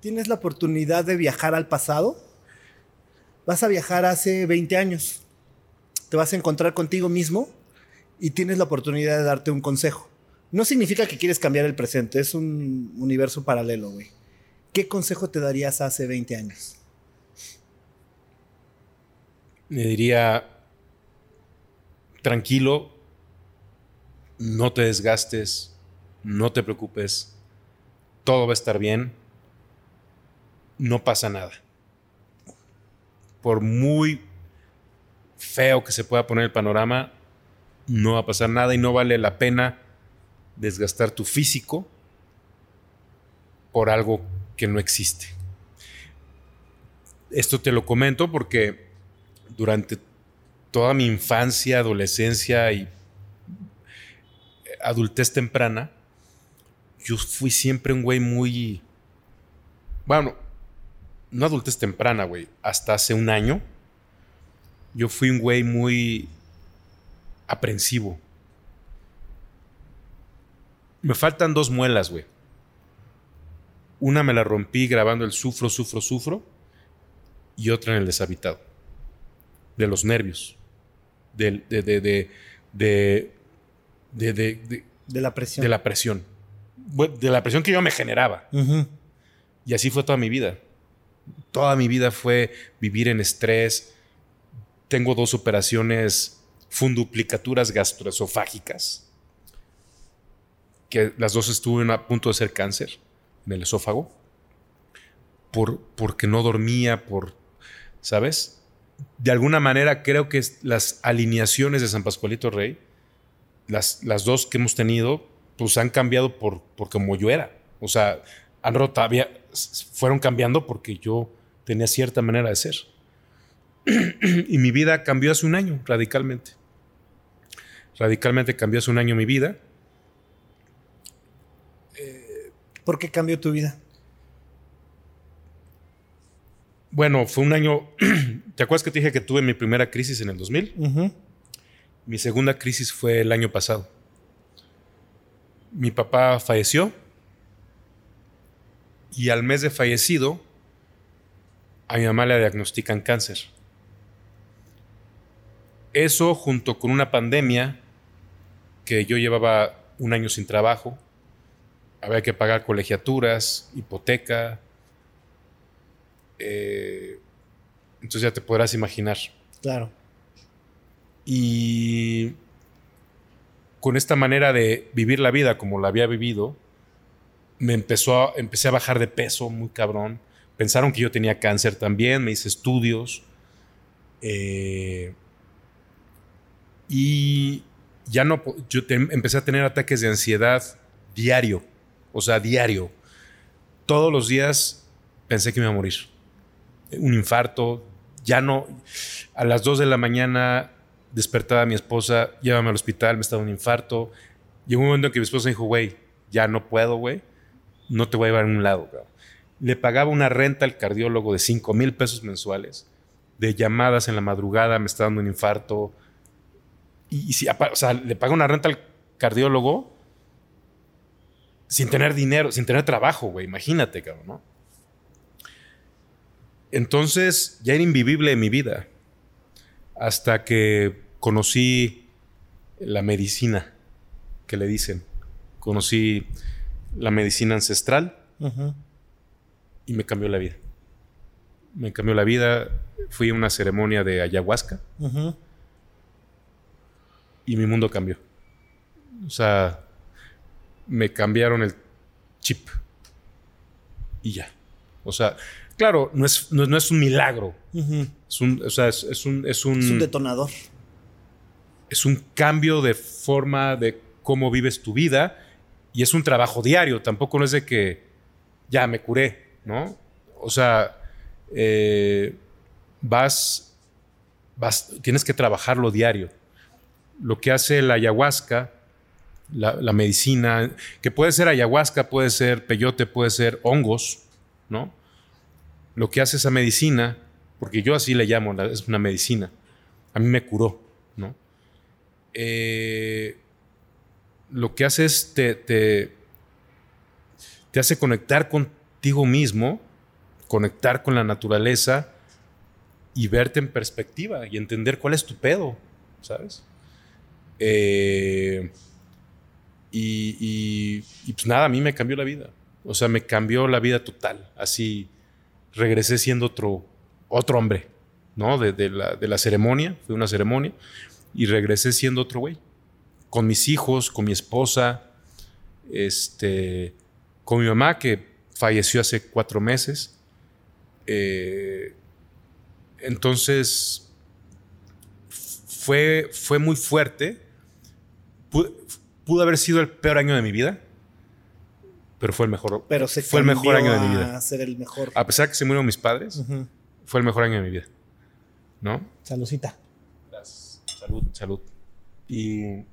Tienes la oportunidad de viajar al pasado. Vas a viajar hace 20 años. Te vas a encontrar contigo mismo y tienes la oportunidad de darte un consejo. No significa que quieres cambiar el presente, es un universo paralelo, güey. ¿Qué consejo te darías hace 20 años? Le diría. Tranquilo. No te desgastes. No te preocupes. Todo va a estar bien. No pasa nada. Por muy feo que se pueda poner el panorama, no va a pasar nada y no vale la pena desgastar tu físico por algo que no existe. Esto te lo comento porque durante toda mi infancia, adolescencia y adultez temprana, yo fui siempre un güey muy... Bueno, no adultez temprana, güey. Hasta hace un año, yo fui un güey muy aprensivo. Me faltan dos muelas, güey. Una me la rompí grabando el sufro, sufro, sufro. Y otra en el deshabitado. De los nervios. De, de, de, de, de, de, de- De la presión. de la presión. De la presión que yo me generaba. Y así fue toda mi vida. Toda mi vida fue vivir en estrés. Tengo dos operaciones funduplicaturas gastroesofágicas. Que las dos estuve a punto de ser cáncer en el esófago. Por, porque no dormía, por, ¿sabes? De alguna manera creo que las alineaciones de San Pascualito Rey, las, las dos que hemos tenido, pues han cambiado por, por como yo era. O sea, han rotado, fueron cambiando porque yo tenía cierta manera de ser. y mi vida cambió hace un año, radicalmente. Radicalmente cambió hace un año mi vida. ¿Por qué cambió tu vida? Bueno, fue un año. ¿Te acuerdas que te dije que tuve mi primera crisis en el 2000? Mi segunda crisis fue el año pasado. Mi papá falleció y al mes de fallecido a mi mamá le diagnostican cáncer. Eso junto con una pandemia que yo llevaba un año sin trabajo, había que pagar colegiaturas, hipoteca. Eh, entonces ya te podrás imaginar. Claro. Y con esta manera de vivir la vida como la había vivido, me empezó empecé a bajar de peso muy cabrón. Pensaron que yo tenía cáncer también, me hice estudios. Eh, y ya no, yo empecé a tener ataques de ansiedad diario. O sea, diario. Todos los días pensé que me iba a morir. Un infarto. Ya no. A las 2 de la mañana despertaba a mi esposa, llévame al hospital, me estaba un infarto. Llegó un momento en que mi esposa dijo, güey, ya no puedo, güey. No te voy a llevar a un lado, Le pagaba una renta al cardiólogo de 5 mil pesos mensuales. De llamadas en la madrugada, me estaba dando un infarto. Y, si, o sea, le paga una renta al cardiólogo sin tener dinero, sin tener trabajo, güey. Imagínate, cabrón, ¿no? Entonces ya era invivible mi vida. Hasta que conocí la medicina, que le dicen. Conocí la medicina ancestral y me cambió la vida. Me cambió la vida. Fui a una ceremonia de ayahuasca y mi mundo cambió. O sea, me cambiaron el chip. Y ya. O sea, claro, no es, no, es un milagro. es, un, o sea, es, un, es, un, es un detonador. Es un cambio de forma de cómo vives tu vida y es un trabajo diario. Tampoco no es de que ya me curé, ¿no? O sea, eh, vas, vas, tienes que trabajarlo diario. Lo que hace la ayahuasca la, medicina, que puede ser ayahuasca, puede ser peyote, puede ser hongos, ¿no? Lo que hace esa medicina, porque yo así le llamo, es una medicina, a mí me curó. Eh, lo que hace es te, te, hace conectar contigo mismo, conectar con la naturaleza y verte en perspectiva y entender cuál es tu pedo, ¿sabes? Eh, y, pues nada, a mí me cambió la vida. O sea, me cambió la vida total. Así regresé siendo otro, otro hombre, ¿no? De, la, de la ceremonia, fue una ceremonia, y regresé siendo otro güey. Con mis hijos, con mi esposa, este, con mi mamá que falleció hace cuatro meses. Eh, entonces, fue, fue muy fuerte pudo haber sido el peor año de mi vida, pero fue el mejor. Pero se fue el mejor año de mi vida. A ser el mejor. A pesar que se murieron mis padres, fue el mejor año de mi vida. ¿No? Saludcita. Salud, salud. Y,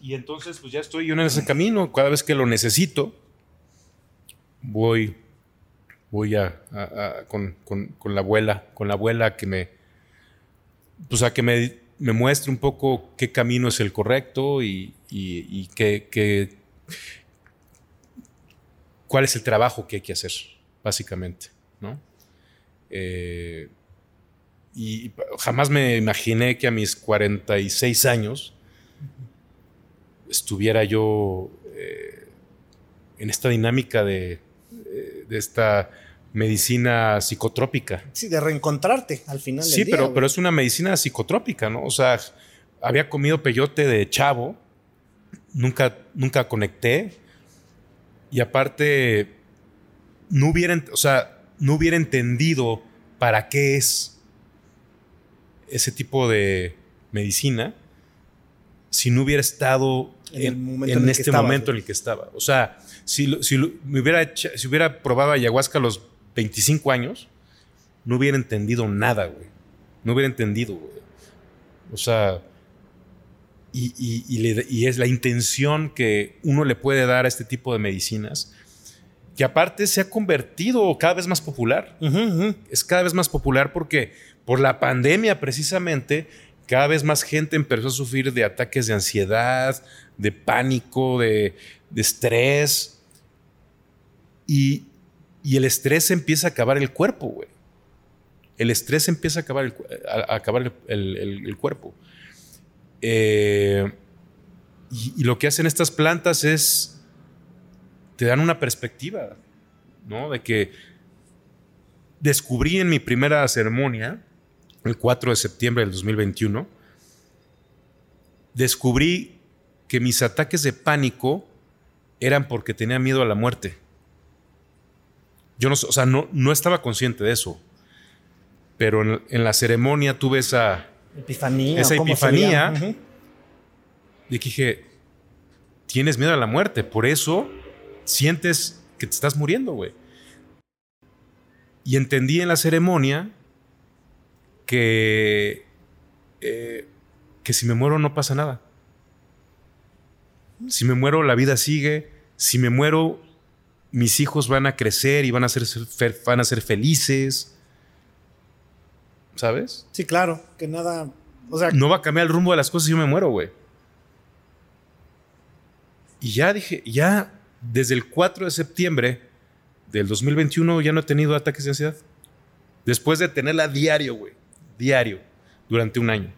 y entonces, pues ya estoy yo en ese camino. Cada vez que lo necesito, voy, voy a, con, con, la abuela, con la abuela que me, pues a que me me muestre un poco qué camino es el correcto y, qué, cuál es el trabajo que hay que hacer, básicamente, ¿no? Eh, y jamás me imaginé que a mis 46 años estuviera yo eh, en esta dinámica de, de esta medicina psicotrópica. Sí, de reencontrarte al final. Sí, pero, pero es una medicina psicotrópica, ¿no? O sea, había comido peyote de chavo, nunca, nunca conecté y aparte no hubiera, o sea, no hubiera entendido para qué es ese tipo de medicina si no hubiera estado en, este momento en el que estaba. O sea, si, si, me hubiera si hubiera probado ayahuasca a los 25 años, no hubiera entendido nada, güey. No hubiera entendido, güey. O sea, y, y, es la intención que uno le puede dar a este tipo de medicinas, que aparte se ha convertido cada vez más popular. Es cada vez más popular porque por la pandemia precisamente, cada vez más gente empezó a sufrir de ataques de ansiedad, de pánico, de, estrés. Y, el estrés empieza a acabar el cuerpo, güey. El estrés empieza a acabar el, cuerpo. Eh, y, lo que hacen estas plantas es, te dan una perspectiva, ¿no? De que descubrí en mi primera ceremonia, el 4 de septiembre del 2021, descubrí que mis ataques de pánico eran porque tenía miedo a la muerte. Yo no, o sea, no, no estaba consciente de eso, pero en la ceremonia tuve esa, Epifanía. Esa epifanía. Y dije, tienes miedo a la muerte, por eso sientes que te estás muriendo, güey. Y entendí en la ceremonia que, eh, que si me muero no pasa nada. Si me muero, la vida sigue. Si me muero, mis hijos van a crecer y van a ser, van a ser felices. ¿sabes? Sí, claro, que nada, o sea... No va a cambiar el rumbo de las cosas si yo me muero, güey. Y ya dije, ya desde el 4 de septiembre del 2021 ya no he tenido ataques de ansiedad. Después de tenerla diario, güey. Diario. Durante un año.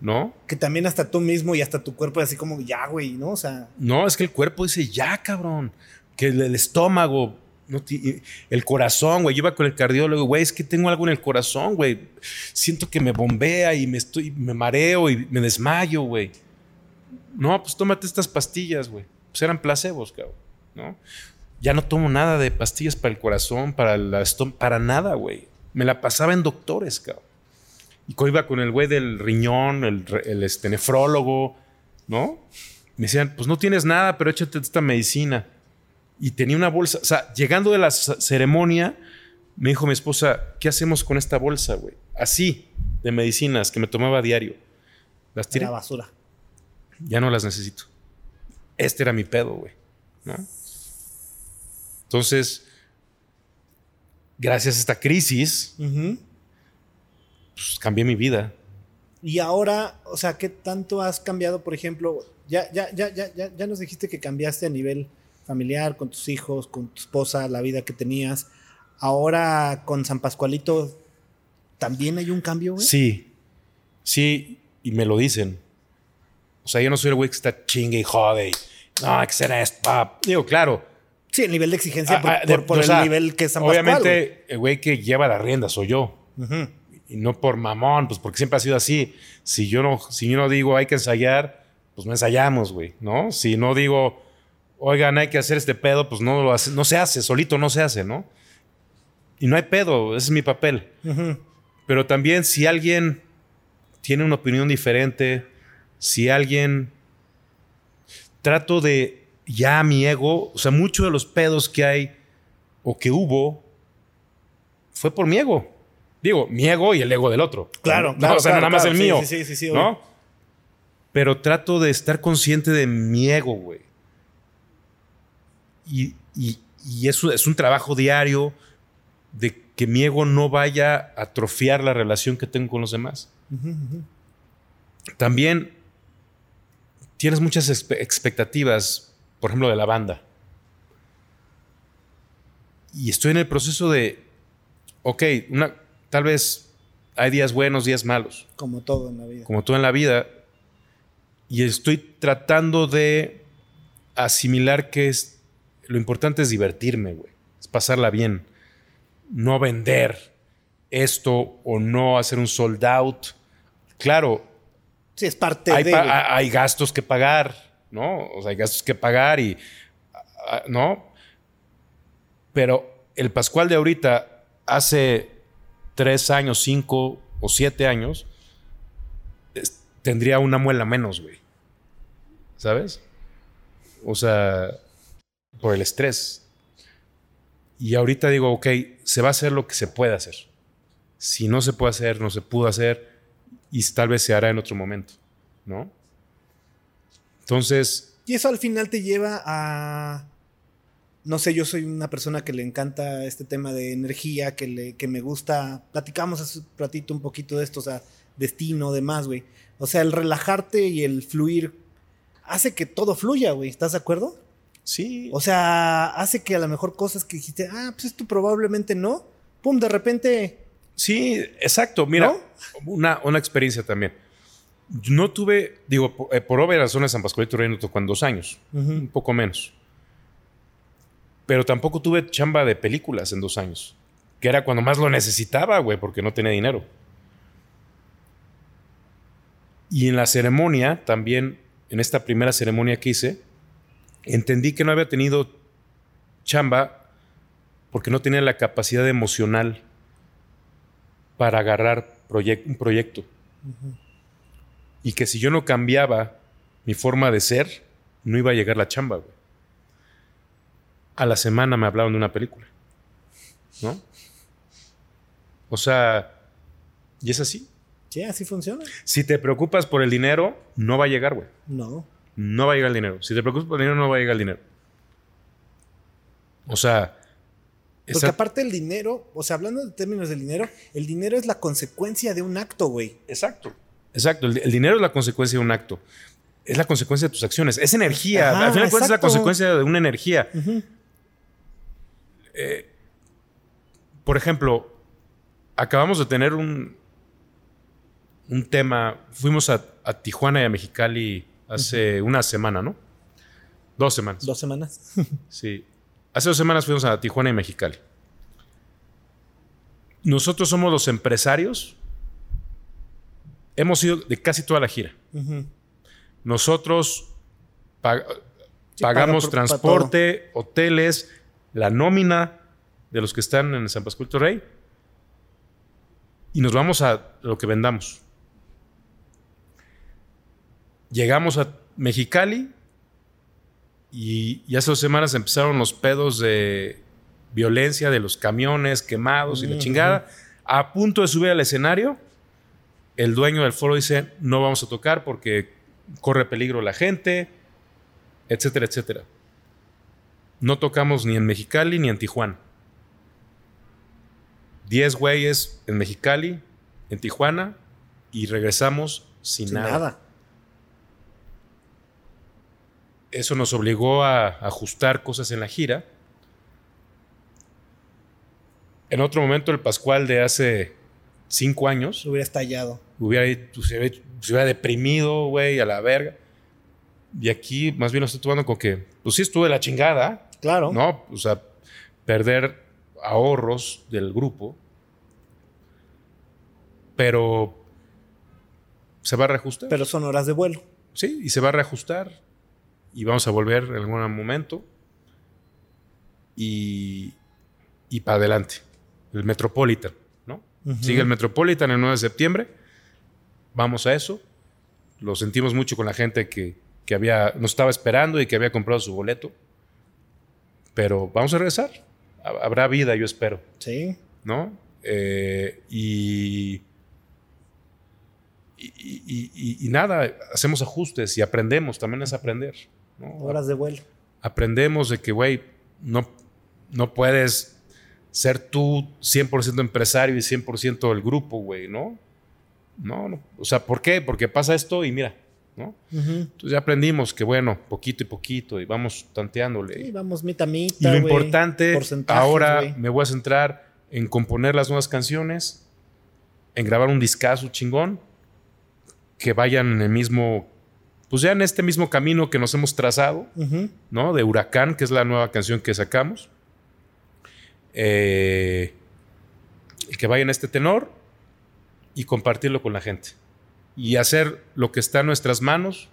¿No? Que también hasta tú mismo y hasta tu cuerpo es así como, ya, güey, ¿no? O sea... No, es que el cuerpo dice, ya, cabrón. Que el estómago, el corazón, güey. Yo iba con el cardiólogo, güey, es que tengo algo en el corazón, güey. Siento que me bombea y me estoy, me mareo y me desmayo, güey. No, pues tómate estas pastillas, güey. Pues eran placebos, cabrón, ¿no? Ya no tomo nada de pastillas para el corazón, para la para nada, güey. Me la pasaba en doctores, cabrón. Y iba con el güey del riñón, el, el este, nefrólogo, ¿no? Me decían, pues no tienes nada, pero échate esta medicina y tenía una bolsa. O sea, llegando de la ceremonia, me dijo mi esposa, ¿qué hacemos con esta bolsa, güey? Así, de medicinas que me tomaba a diario. Las tiré. La basura. Ya no las necesito. Este era mi pedo, güey. Entonces, gracias a esta crisis, pues, cambié mi vida. Y ahora, o sea, ¿qué tanto has cambiado, por ejemplo? Ya, ya, ya, ya, ya nos dijiste que cambiaste a nivel familiar, con tus hijos, con tu esposa, la vida que tenías. Ahora con San Pascualito, ¿también hay un cambio, güey? Sí, sí, y me lo dicen. O sea, yo no soy el güey que está chingue y jode. no, hay que ser esto. Digo, claro. Sí, el nivel de exigencia ah, por, ah, el nivel que es San Obviamente, el güey que lleva la rienda soy yo. Y no por mamón, pues porque siempre ha sido así. Si yo no, si yo no digo hay que ensayar, pues no ensayamos, güey, ¿no? Si no digo oigan, hay que hacer este pedo, pues no lo hace, no se hace, solito no se hace, ¿no? Y no hay pedo, ese es mi papel. Pero también si alguien tiene una opinión diferente, si alguien trato de ya mi ego, o sea, muchos de los pedos que hay o que hubo fue por mi ego. Digo, mi ego y el ego del otro. Claro, claro. o sea, nada más el mío. Sí, sí, sí, ¿no? Pero trato de estar consciente de mi ego, güey y, eso es un trabajo diario de que mi ego no vaya a atrofiar la relación que tengo con los demás. También tienes muchas expectativas, por ejemplo, de la banda. Y estoy en el proceso de, ok, una, tal vez hay días buenos, días malos. Como todo en la vida. Como todo en la vida. Y estoy tratando de asimilar que es, lo importante es divertirme, güey. Es pasarla bien. No vender esto o no hacer un sold out. Claro. Sí, es parte hay, de. Hay gastos que pagar, ¿no? O sea, hay gastos que pagar y. ¿No? Pero el Pascual de ahorita hace tres años, cinco o siete años, tendría una muela menos, güey. ¿Sabes? O sea, por el estrés. Y ahorita digo, ok, se va a hacer lo que se puede hacer. Si no se puede hacer, no se pudo hacer, y tal vez se hará en otro momento, ¿no? Entonces... Y eso al final te lleva a... No sé, yo soy una persona que le encanta este tema de energía, que, le, que me gusta... Platicamos hace un ratito un poquito de esto, o sea, destino, demás, güey. O sea, el relajarte y el fluir hace que todo fluya, güey. ¿Estás de acuerdo? Sí. O sea, hace que a lo mejor cosas que dijiste, ah, pues esto probablemente no. Pum, de repente. Sí, exacto. Mira, una, una experiencia también. No tuve, digo, por, eh, por obvias razones, San Pascualito Rey no tocó en dos años, un poco menos. Pero tampoco tuve chamba de películas en dos años, que era cuando más lo necesitaba, güey, porque no tenía dinero. Y en la ceremonia, también, en esta primera ceremonia que hice, entendí que no había tenido chamba porque no tenía la capacidad emocional para agarrar un proyecto. Y que si yo no cambiaba mi forma de ser, no iba a llegar la chamba. A la semana me hablaban de una película. ¿No? O sea, y es así. Sí, así funciona. Si te preocupas por el dinero, no va a llegar, güey. No. No va a llegar el dinero. Si te preocupas por el dinero, no va a llegar el dinero. O sea. Porque aparte el dinero, o sea, hablando de términos del dinero, el dinero es la consecuencia de un acto, güey. Exacto. Exacto. El, dinero es la consecuencia de un acto. Es la consecuencia de tus acciones. Es energía. Al final de cuentas es la consecuencia de una energía. Eh, por ejemplo, acabamos de tener un, un tema. Fuimos a, Tijuana y a Mexicali hace una semana, ¿no? Dos semanas. Dos semanas. sí. Hace dos semanas fuimos a Tijuana y Mexicali. Nosotros somos los empresarios. Hemos ido de casi toda la gira. Nosotros pagamos transporte, hoteles, la nómina de los que están en San Pascual Rey y nos vamos a lo que vendamos. Llegamos a Mexicali y, hace dos semanas empezaron los pedos de violencia de los camiones quemados y la chingada. A punto de subir al escenario, el dueño del foro dice, no vamos a tocar porque corre peligro la gente, etcétera, etcétera. No tocamos ni en Mexicali ni en Tijuana. Diez güeyes en Mexicali, en Tijuana, y regresamos sin, nada. eso nos obligó a ajustar cosas en la gira. En otro momento, el Pascual de hace cinco años. Hubiera estallado. Hubiera, se, hubiera, deprimido, güey, a la verga. Y aquí, más bien, lo estoy tomando con que, pues sí, estuve la chingada. Claro. ¿No? O sea, perder ahorros del grupo. Pero se va a reajustar. Pero son horas de vuelo. Sí, y se va a reajustar y vamos a volver en algún momento y, y para adelante. El Metropolitan, ¿no? Sigue el Metropolitan el 9 de septiembre. Vamos a eso. Lo sentimos mucho con la gente que, que había, nos estaba esperando y que había comprado su boleto. Pero vamos a regresar. Habrá vida, yo espero. Sí. ¿No? Eh, y y, nada, hacemos ajustes y aprendemos, también es aprender. Horas de vuelo. Aprendemos de que, güey, no, no puedes ser tú 100% empresario y 100% el grupo, güey, ¿no? ¿no? No, O sea, ¿por qué? Porque pasa esto y mira, ¿no? Entonces ya aprendimos que, bueno, poquito y poquito y vamos tanteándole. Sí, vamos mitad Y lo importante, ahora me voy a centrar en componer las nuevas canciones, en grabar un discazo chingón, que vayan en el mismo pues ya en este mismo camino que nos hemos trazado, ¿no? De Huracán, que es la nueva canción que sacamos. Eh, que vaya en este tenor y compartirlo con la gente. Y hacer lo que está en nuestras manos.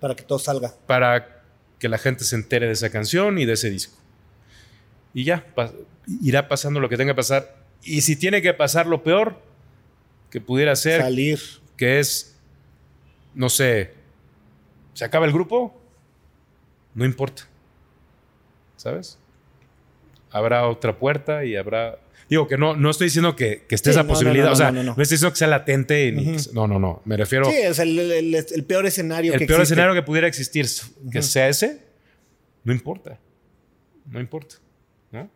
Para que todo salga. Para que la gente se entere de esa canción y de ese disco. Y ya, irá pasando lo que tenga que pasar Y si tiene que pasar lo peor que pudiera ser, Salir. que es, no sé, se acaba el grupo, no importa. ¿Sabes? Habrá otra puerta y habrá... Digo que no, no estoy diciendo que, que esté Sí, esa no, no, posibilidad, no, o sea, no, no, no, no. estoy diciendo que sea latente, ni que- no, no, no, me refiero... Sí, es el, el- peor escenario el que peor existe. escenario que pudiera existir, que sea ese, no importa. No importa. ¿no?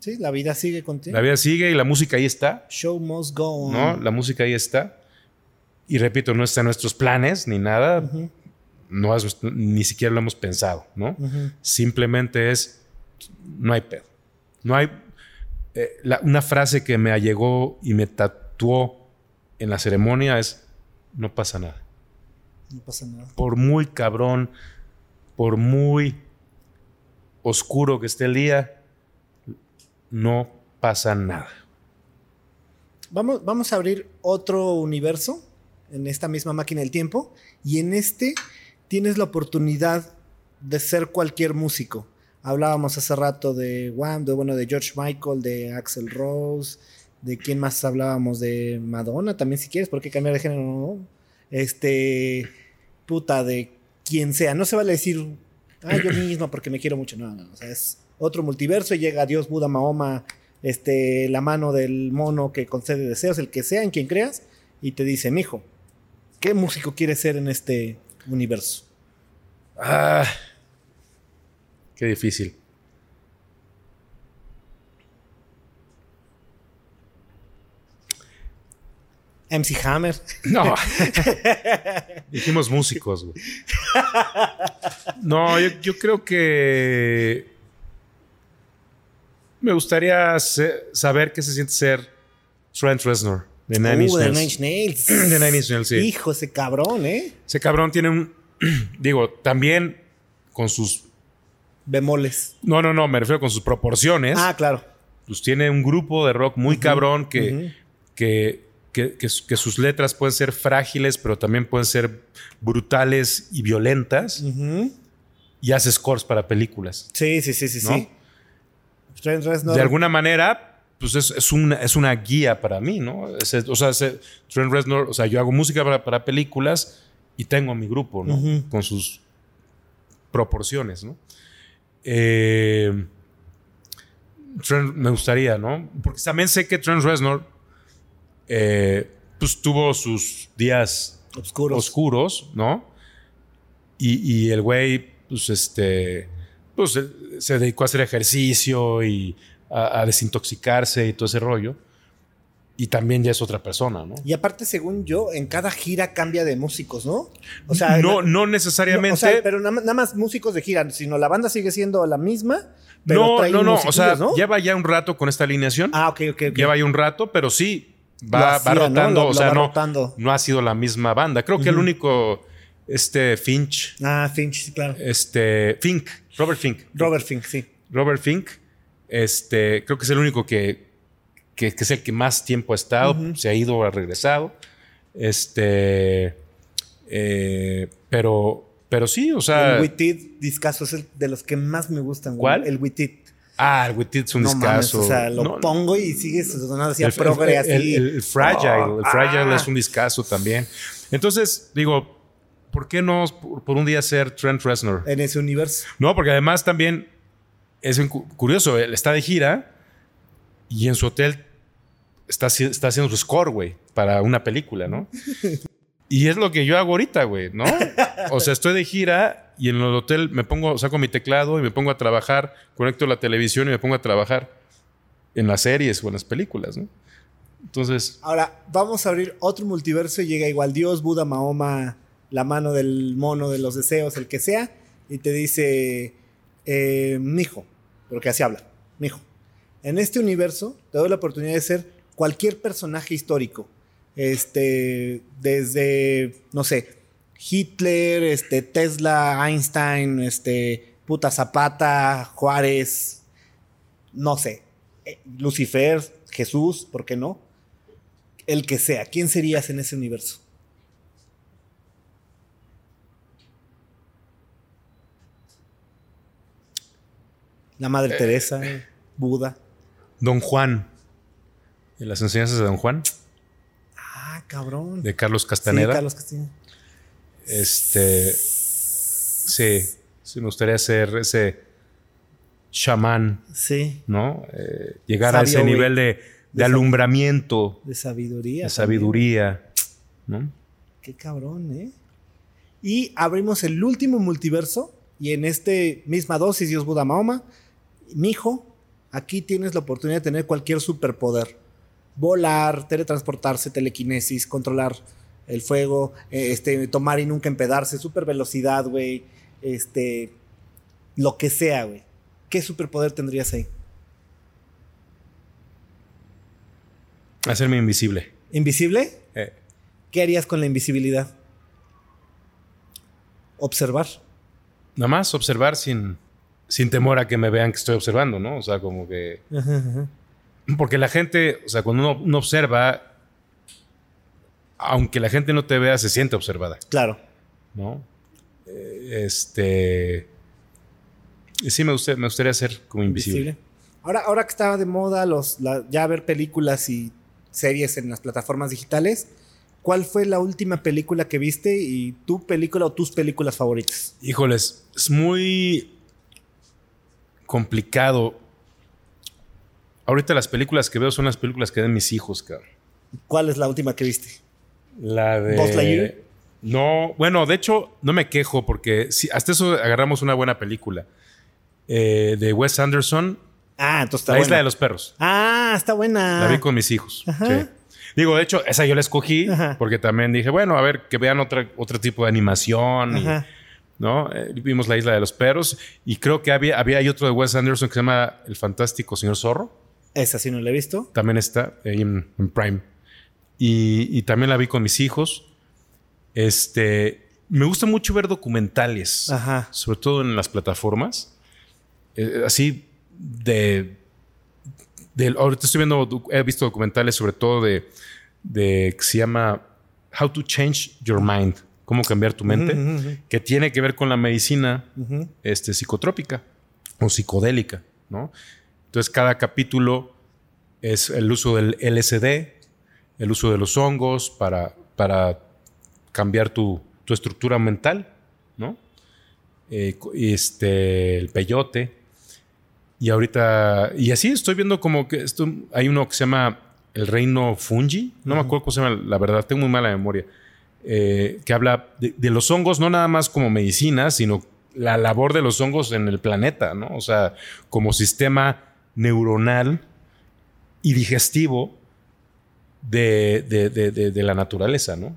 Sí, la vida sigue contigo. La vida sigue y la música ahí está, Show must go on. ¿no? La música ahí está. Y repito, no está en nuestros planes ni nada. No ni siquiera lo hemos pensado, ¿no? Simplemente es, no hay pedo. No hay... eh, la- una frase que me allegó y me tatuó en la ceremonia es, no pasa nada. No pasa nada. por muy cabrón, por muy oscuro que esté el día, no pasa nada. Vamos, vamos a abrir otro universo en esta misma máquina del tiempo y en este tienes la oportunidad de ser cualquier músico. Hablábamos hace rato de Wham, de, bueno, de George Michael, de Axel Rose, de quién más hablábamos, de Madonna también si quieres, ¿por qué cambiar de género? No. Este, puta, de quien sea. No se vale decir, ah, yo mismo porque me quiero mucho. No, no, no. O sea, es otro multiverso y llega Dios, Buda, Mahoma, este, la mano del mono que concede deseos, el que sea, en quien creas, y te dice, mijo, ¿qué músico quieres ser en este universo? Ah, qué difícil. MC Hammer. No. Dijimos músicos, güey. No, yo, yo creo que me gustaría saber qué se siente ser Trent Reznor de Nine Inch Uh. Nine Inch Nails. De Nine Inch Nails, sí. Hijo, ese cabrón, ¿eh? Ese cabrón tiene un. Digo, también con sus. Bemoles. No, no, no, me refiero con sus proporciones. Ah, claro. Pues tiene un grupo de rock muy cabrón que, que, que, que su- que sus letras pueden ser frágiles, pero también pueden ser brutales y violentas. Y hace scores para películas. Sí, sí, sí, sí, ¿No? sí. De alguna manera, pues es, es una, es una guía para mí, ¿no? O sea, Trent Reznor, o sea, yo hago música para, para películas y tengo mi grupo, ¿no? Con sus proporciones, ¿no? Eh, Trent me gustaría, ¿no? Porque también sé que Trent Reznor, eh, pues tuvo sus días Oscuros. oscuros, ¿no? Y, y el güey, pues este, pues se, dedicó a hacer ejercicio y a, a desintoxicarse y todo ese rollo. Y también ya es otra persona, ¿no? Y aparte, según yo, en cada gira cambia de músicos, ¿no? O sea, no, no necesariamente. no, o sea, pero nada más, nada más músicos de gira, sino la banda sigue siendo la misma, pero no, no, no. O sea, ¿no? lleva ya un rato con esta alineación. Ah, ok, ok. Lleva ya un rato, pero sí, va, va rotando. Lo- o sea, no, rotando. no ha sido la misma banda. Creo que el único, este Finch, Ah, Finch, sí, claro. este Fink, Robert Fink. Robert Fink, sí. Robert Fink, este, creo que es el único que, que, que es el que más tiempo ha estado, se ha ido, ha regresado. Este, eh, pero, pero sí, o sea. el Witted discazo es el de los que más me gustan. ¿Cuál? El Witted. ah, el Witted es un No mames, discazo. o sea, lo No, pongo y sigue sonando así a el, progre, el- así. el- el Fragile, el Fragile ah. es un discazo también. Entonces, digo, ¿por qué no por, por un día ser Trent Reznor? En ese universo. No, porque además también es curioso, él está de gira y en su hotel está, haci- está haciendo su score, güey, para una película, ¿no? Y es lo que yo hago ahorita, güey, ¿no? O sea, estoy de gira y en el hotel me pongo, saco mi teclado y me pongo a trabajar, conecto la televisión y me pongo a trabajar en las series o en las películas, ¿no? Entonces, Ahora, vamos a abrir otro multiverso y llega igual Dios, Buda, Mahoma, la mano del mono de los deseos, el que sea, y te dice, eh, mijo, porque así habla, mijo. En este universo te doy la oportunidad de ser cualquier personaje histórico. Este, desde, no sé, Hitler, este, Tesla, Einstein, este, puta Zapata, Juárez, no sé, eh, Lucifer, Jesús, ¿por qué no? El que sea, ¿quién serías en ese universo? La Madre Teresa, Buda. Don Juan. En las enseñanzas de Don Juan, Ah, cabrón. de Carlos Sí, Castaneda. Carlos Castaneda. Este. Sí, sí, me gustaría ser ese chamán, Sí, ¿no? Eh, llegar a ese nivel de, de alumbramiento, de sabiduría. de también. sabiduría, ¿no? Qué cabrón, ¿eh? Y abrimos el último multiverso. Y en este misma dosis, Dios Buda Mahoma, mijo, aquí tienes la oportunidad de tener cualquier superpoder. Volar, teletransportarse, telequinesis, controlar el fuego, eh, este, tomar y nunca empedarse, super velocidad, güey. Este, lo que sea, güey. ¿Qué superpoder tendrías ahí? Hacerme invisible. ¿Invisible? Eh, ¿Qué harías con la invisibilidad? Observar. nada más observar sin, sin temor a que me vean que estoy observando, ¿no? O sea, como que. Ajá, ajá. Porque la gente, o sea, cuando uno, uno observa, aunque la gente no te vea, se siente observada, Claro. ¿no? Eh, Este. Sí, me gustaría, me gustaría ser como invisible. Ahora, ahora que estaba de moda los, la- ya ver películas y series en las plataformas digitales, ¿cuál fue la última película que viste y tu película o tus películas favoritas? Híjoles, es muy complicado. Ahorita las películas que veo son las películas que ven mis hijos, cabrón. ¿Cuál es la última que viste? La de. ¿Buzz Lightyear? No, bueno, de hecho, no me quejo porque sí, hasta eso agarramos una buena película. Eh, de Wes Anderson, Ah, entonces está La buena. Isla de los Perros. Ah, está buena. La vi con mis hijos. Ajá. sí. Digo, de hecho, esa yo la escogí Ajá. porque también dije, bueno, a ver, que vean otra, otro tipo de animación. y- Ajá. ¿No? Eh, vimos La Isla de los Perros y creo que había, había hay otro de Wes Anderson que se llama El Fantástico Señor Zorro. Esa sí no la he visto. También está ahí en, en Prime. Y, y también la vi con mis hijos. Este, me gusta mucho ver documentales, Ajá. sobre todo en las plataformas. Eh, así de, de- Ahorita estoy viendo, he visto documentales sobre todo de, de que se llama How to Change Your Mind, cómo cambiar tu mente, que tiene que ver con la medicina este, psicotrópica o psicodélica, ¿no? Entonces cada capítulo es el uso del LSD, el uso de los hongos para, para cambiar tu, tu estructura mental, ¿no? Eh, este, el peyote. Y ahorita, y así estoy viendo como que esto, hay uno que se llama El Reino Fungi, no me acuerdo cómo se llama, la verdad, tengo muy mala memoria, eh, que habla de, de los hongos no nada más como medicina, sino la labor de los hongos en el planeta, ¿no? O sea, como sistema neuronal y digestivo de, de- de- la naturaleza, ¿no?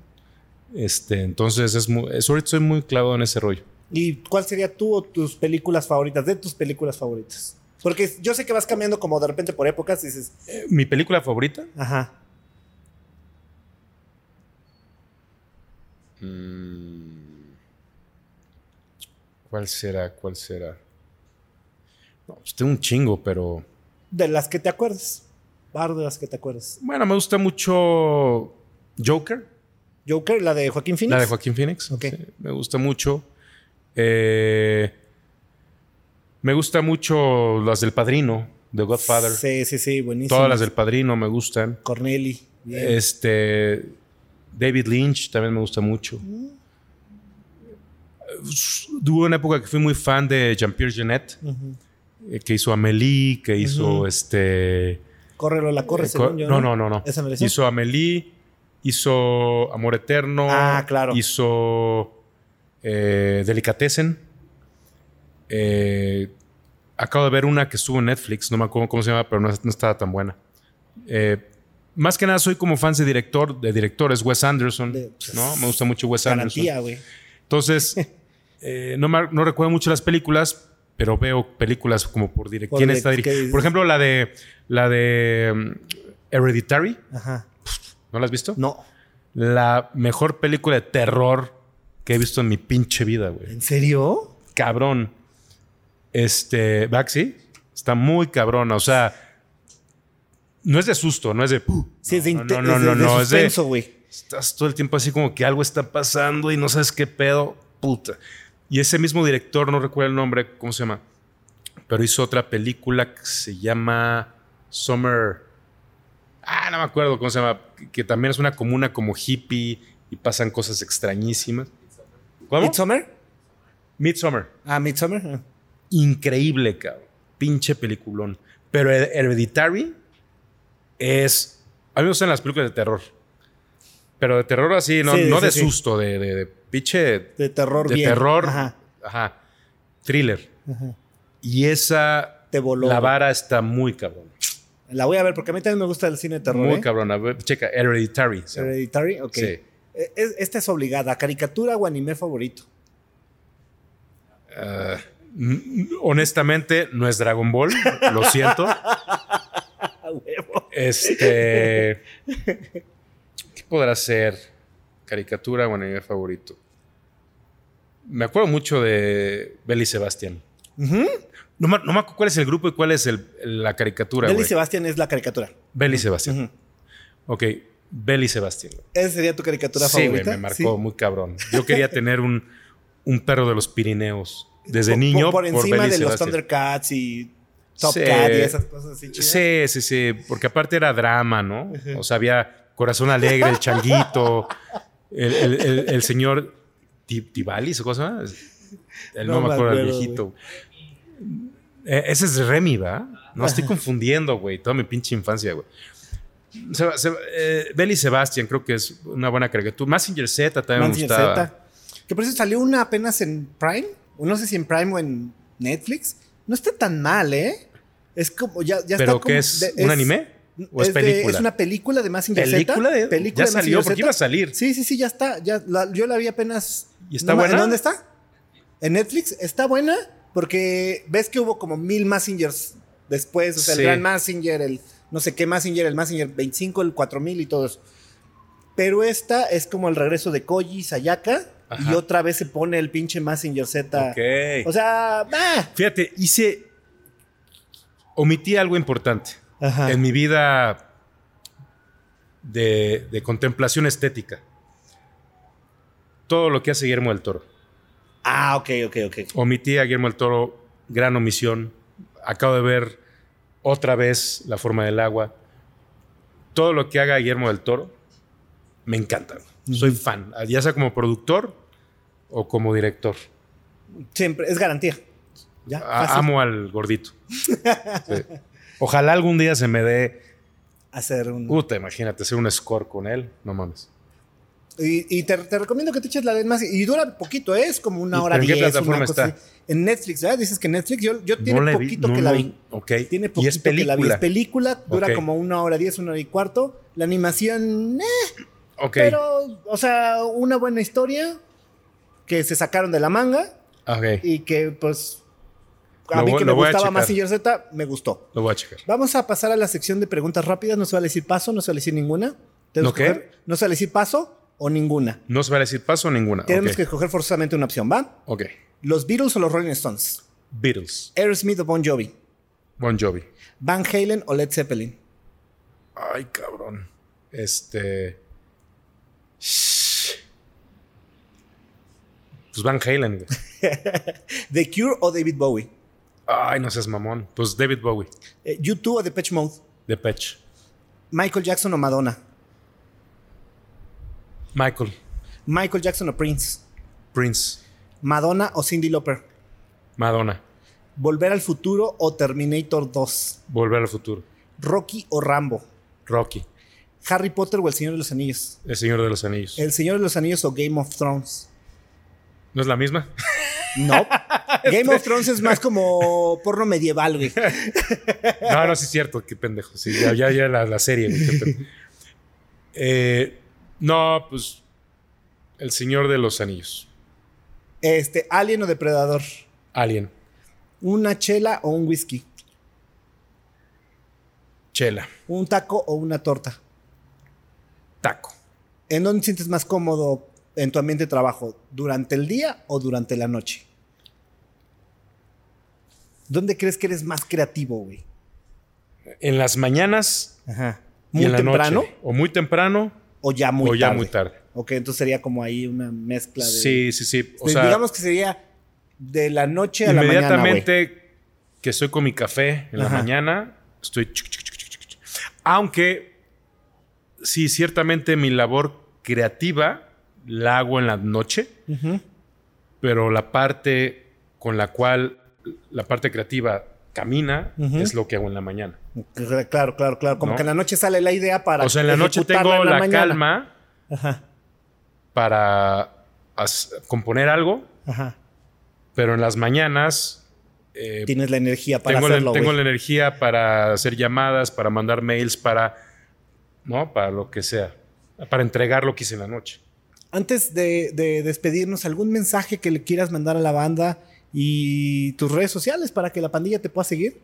Este, entonces, es muy, ahorita estoy muy clavado en ese rollo. ¿Y cuál sería tú o tus películas favoritas? De tus películas favoritas. Porque yo sé que vas cambiando como de repente por épocas y dices, Eh, Mi película favorita, ajá. ¿Cuál será? ¿Cuál será? No, pues tengo un chingo, pero De las que te acuerdes. Par de las que te acuerdes. bueno, me gusta mucho Joker. Joker, la de Joaquín Phoenix. La de Joaquín Phoenix. Ok. Sí, me gusta mucho. Eh, me gusta mucho las del Padrino, de Godfather. Sí, sí, sí, buenísimo. Todas las del Padrino me gustan. Corneli. bien. Este. David Lynch también me gusta mucho. Hubo una época que fui muy fan de Jean-Pierre Ujú. eh, que hizo Amélie, que hizo este. Córrelo, la corre, eh, según co- yo. no, no, no, no. ¿Esa me? Hizo Amélie, hizo Amor Eterno. Ah, claro. Hizo eh, Delicatessen. Eh, acabo de ver una que estuvo en Netflix, no me acuerdo cómo se llama, pero no, no estaba tan buena. Eh, más que nada soy como fan de director, de directores, Wes Anderson, De- ¿no? Me gusta mucho Wes Anderson. Garantía, güey. Entonces, eh, no, me- no recuerdo mucho las películas, pero veo películas como por director. ¿Quién está diri- ¿qué dices? Por ejemplo, la de la de mm, Hereditary, Ajá. ¿no la has visto? No. La mejor película de terror que he visto en mi pinche vida, güey. ¿En serio? Cabrón. Este, Baxi está muy cabrona, o sea, no es de susto, no es de "Puh". Sí, es de, no, no, no, no, es de güey. estás todo el tiempo así como que algo está pasando y no sabes qué pedo, puta. Y ese mismo director, no recuerdo el nombre, ¿cómo se llama? Pero hizo otra película que se llama Summer. Ah, no me acuerdo cómo se llama. Que también es una comuna como hippie y pasan cosas extrañísimas. ¿Cómo? ¿Midsommar? Midsommar. Ah, Midsommar. Ah. Increíble, cabrón. Pinche peliculón. Pero Hereditary es. A mí me gustan las películas de terror. Pero de terror así, no, no de susto, de, de, pinche. De terror, De terror. Ajá. Thriller. Y esa. Te voló. La vara está muy cabrón. La voy a ver porque a mí también me gusta el cine de terror. Muy ¿eh? cabrón. checa, Hereditary. Hereditary, ok. Sí. E, esta es obligada. ¿Caricatura o anime favorito? Uh, honestamente, no es Dragon Ball. Lo siento. este. ¿Qué podrá ser? Caricatura o anime favorito. Me acuerdo mucho de Belly Sebastián. no, me acuerdo cuál es el grupo y cuál es la caricatura. Belly Sebastián es la caricatura. Belly Sebastián. Ok, Belly Sebastián. ¿Esa sería tu caricatura favorita? Sí, me marcó muy cabrón. Yo quería tener un, un perro de los Pirineos desde niño. Por, encima de los Thundercats y Top Cat y esas cosas así. Sí, sí, sí. Porque aparte era drama, ¿no? O sea, había Corazón Alegre, el Changuito, el, señor Tibalis o cosa. El no, me acuerdo del viejito. E, ese es Remy, ¿verdad? No estoy confundiendo, güey. Toda mi pinche infancia, güey. Eh, Sebastian creo que es una buena caricatura. Massinger Z también me gustaba. Z. Que por eso salió una apenas en Prime. No sé si en Prime o en Netflix. No está tan mal, ¿eh? Es como ya, ya ¿Pero está qué es? ¿Un anime? ¿O es, película? es una película de Massinger ¿Película Z. película ya salió porque iba a salir. Sí, sí, sí, ya está. Ya, yo la vi apenas. ¿Y está buena? ¿En dónde está? En Netflix. Está buena porque ves que hubo como mil Massingers después. O sea, el Gran Massinger, el no sé qué Massinger, el Massinger 25, el 4000 y todo eso. Pero esta es como el regreso de Koji Sayaka. Y otra vez se pone el pinche Massinger Z. O sea, Fíjate, hice. Omití algo importante. En mi vida de, de, contemplación estética. Todo lo que hace Guillermo del Toro. Ah, ok, ok, ok. Omití a Guillermo del Toro, gran omisión. Acabo de ver otra vez La forma del agua. Todo lo que haga Guillermo del Toro, me encanta. Soy fan, ya sea como productor o como director. Siempre, es garantía. Ya, amo al gordito. Ojalá algún día se me dé. Hacer un. Puta, imagínate, hacer un score con él. No mames. Y, te, recomiendo que te eches la vez más. Y dura poquito, ¿eh? es como una hora ¿En qué plataforma está? En Netflix, ¿verdad? Dices que Netflix, yo, yo tiene poquito que la vi. Ok. Tiene poquito ¿Y es película? que la vi. Es película, dura como una hora diez, una hora y cuarto. La animación, eh. Ok. Pero, o sea, una buena historia que se sacaron de la manga. Ok. Y que, pues, a mí que me gustaba más Z, me gustó. Lo voy a checar. Vamos a pasar a la sección de preguntas rápidas. No se va a decir paso, no se va a decir ninguna. ¿No qué? No se va a decir paso o ninguna. No se va a decir paso o ninguna. Tenemos que escoger forzosamente una opción, ¿va? Ok. ¿Los Beatles o los Rolling Stones? Beatles. Aerosmith o Bon Jovi? Bon Jovi. Van Halen o Led Zeppelin? Ay, cabrón. Este. Pues Van Halen, güey. ¿The Cure o David Bowie? Ay, no seas mamón. Pues David Bowie. Eh, ¿YouTube o Depeche Mode? Depeche. ¿Michael Jackson o Madonna? Michael. Michael Jackson o Prince. Prince. Madonna o Cindy Lauper. Madonna. Volver al futuro o Terminator 2. Volver al futuro. Rocky o Rambo. Rocky. Harry Potter o El Señor de los Anillos. El Señor de los Anillos. El Señor de los Anillos o Game of Thrones. ¿No es la misma? No. Game of Thrones es más como porno medieval, güey. No, no, sí es cierto, qué pendejo. Sí, ya, ya, la, la serie, eh, no, pues. El Señor de los Anillos. Este, ¿Alien o Depredador? Alien. ¿Una chela o un whisky? Chela. ¿Un taco o una torta? Taco. ¿En dónde te sientes más cómodo en tu ambiente de trabajo? ¿Durante el día o durante la noche? ¿Dónde crees que eres más creativo, güey? En las mañanas. Ajá. ¿Muy y en temprano? La noche. O muy temprano o ya muy tarde. ya muy tarde. Ok, entonces sería como ahí una mezcla de. Sí, sí, sí. O sea, digamos que sería de la noche a la mañana. Inmediatamente que estoy con mi café en la mañana, estoy. Aunque sí, ciertamente mi labor creativa la hago en la noche, pero la parte con la cual la parte creativa camina es lo que hago en la mañana. Claro, claro, claro. Como que en la noche sale la idea para. O sea, en la noche tengo la, calma para componer algo, pero en las mañanas. Eh, Tienes la energía para tengo hacerlo. La, tengo la energía para hacer llamadas, para mandar mails, para. ¿No? Para lo que sea. Para entregar lo que hice en la noche. Antes de, de despedirnos, ¿algún mensaje que le quieras mandar a la banda y tus redes sociales para que la pandilla te pueda seguir?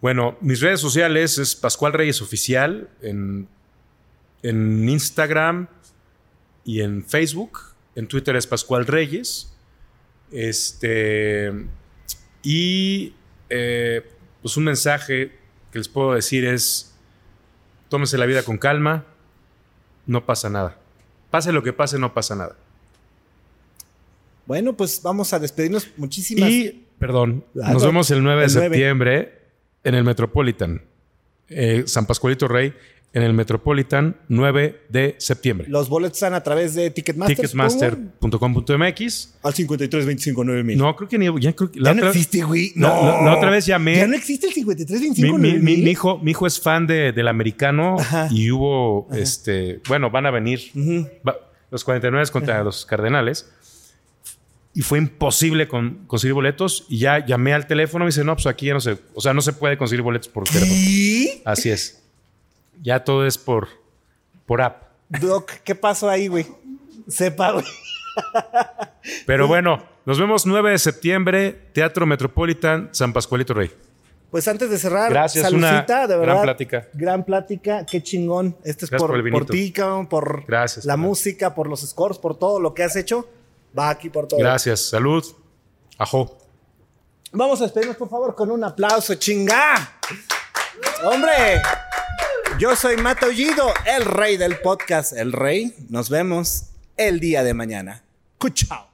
Bueno, mis redes sociales es Pascual Reyes Oficial en, en Instagram y en Facebook. En Twitter es Pascual Reyes. Este. Y eh, pues un mensaje que les puedo decir es: tómense la vida con calma, no pasa nada. Pase lo que pase, no pasa nada. Bueno, pues vamos a despedirnos. Muchísimas. Y, perdón, ah, nos vemos el 9 de septiembre en el Metropolitan. Eh, San Pascualito Rey en el Metropolitan 9 de septiembre. Los boletos están a través de Ticketmaster. Ticketmaster.com.mx. Al 53259000. No, creo que ni. Ya, creo ya no existe, güey. No. La, otra vez llamé. Ya no existe el 53259000. Mi, mi, mi, hijo, mi hijo es fan de, del americano y hubo. este Bueno, van a venir los 49 contra los Cardenales y fue imposible conseguir boletos y ya llamé al teléfono y me dice, no, pues aquí ya no se, o sea, no se puede conseguir boletos por teléfono. Así es. Ya todo es por, por app. Doc, ¿qué pasó ahí, güey? Sepa, güey. Pero bueno, nos vemos 9 de septiembre, Teatro Metropolitan, San Pascualito Rey. Pues antes de cerrar, Gracias, una de verdad. Gran plática. Gran plática, qué chingón. Este es por, por, por ti, por Gracias, la música, por los scores, por todo lo que has hecho. Va aquí por todo. Gracias. Salud. Ajo. Vamos a despedirnos, por favor, con un aplauso. ¡Chinga! ¡Hombre! Yo soy Mato Ollido, el rey del podcast. El rey. Nos vemos el día de mañana. Chao.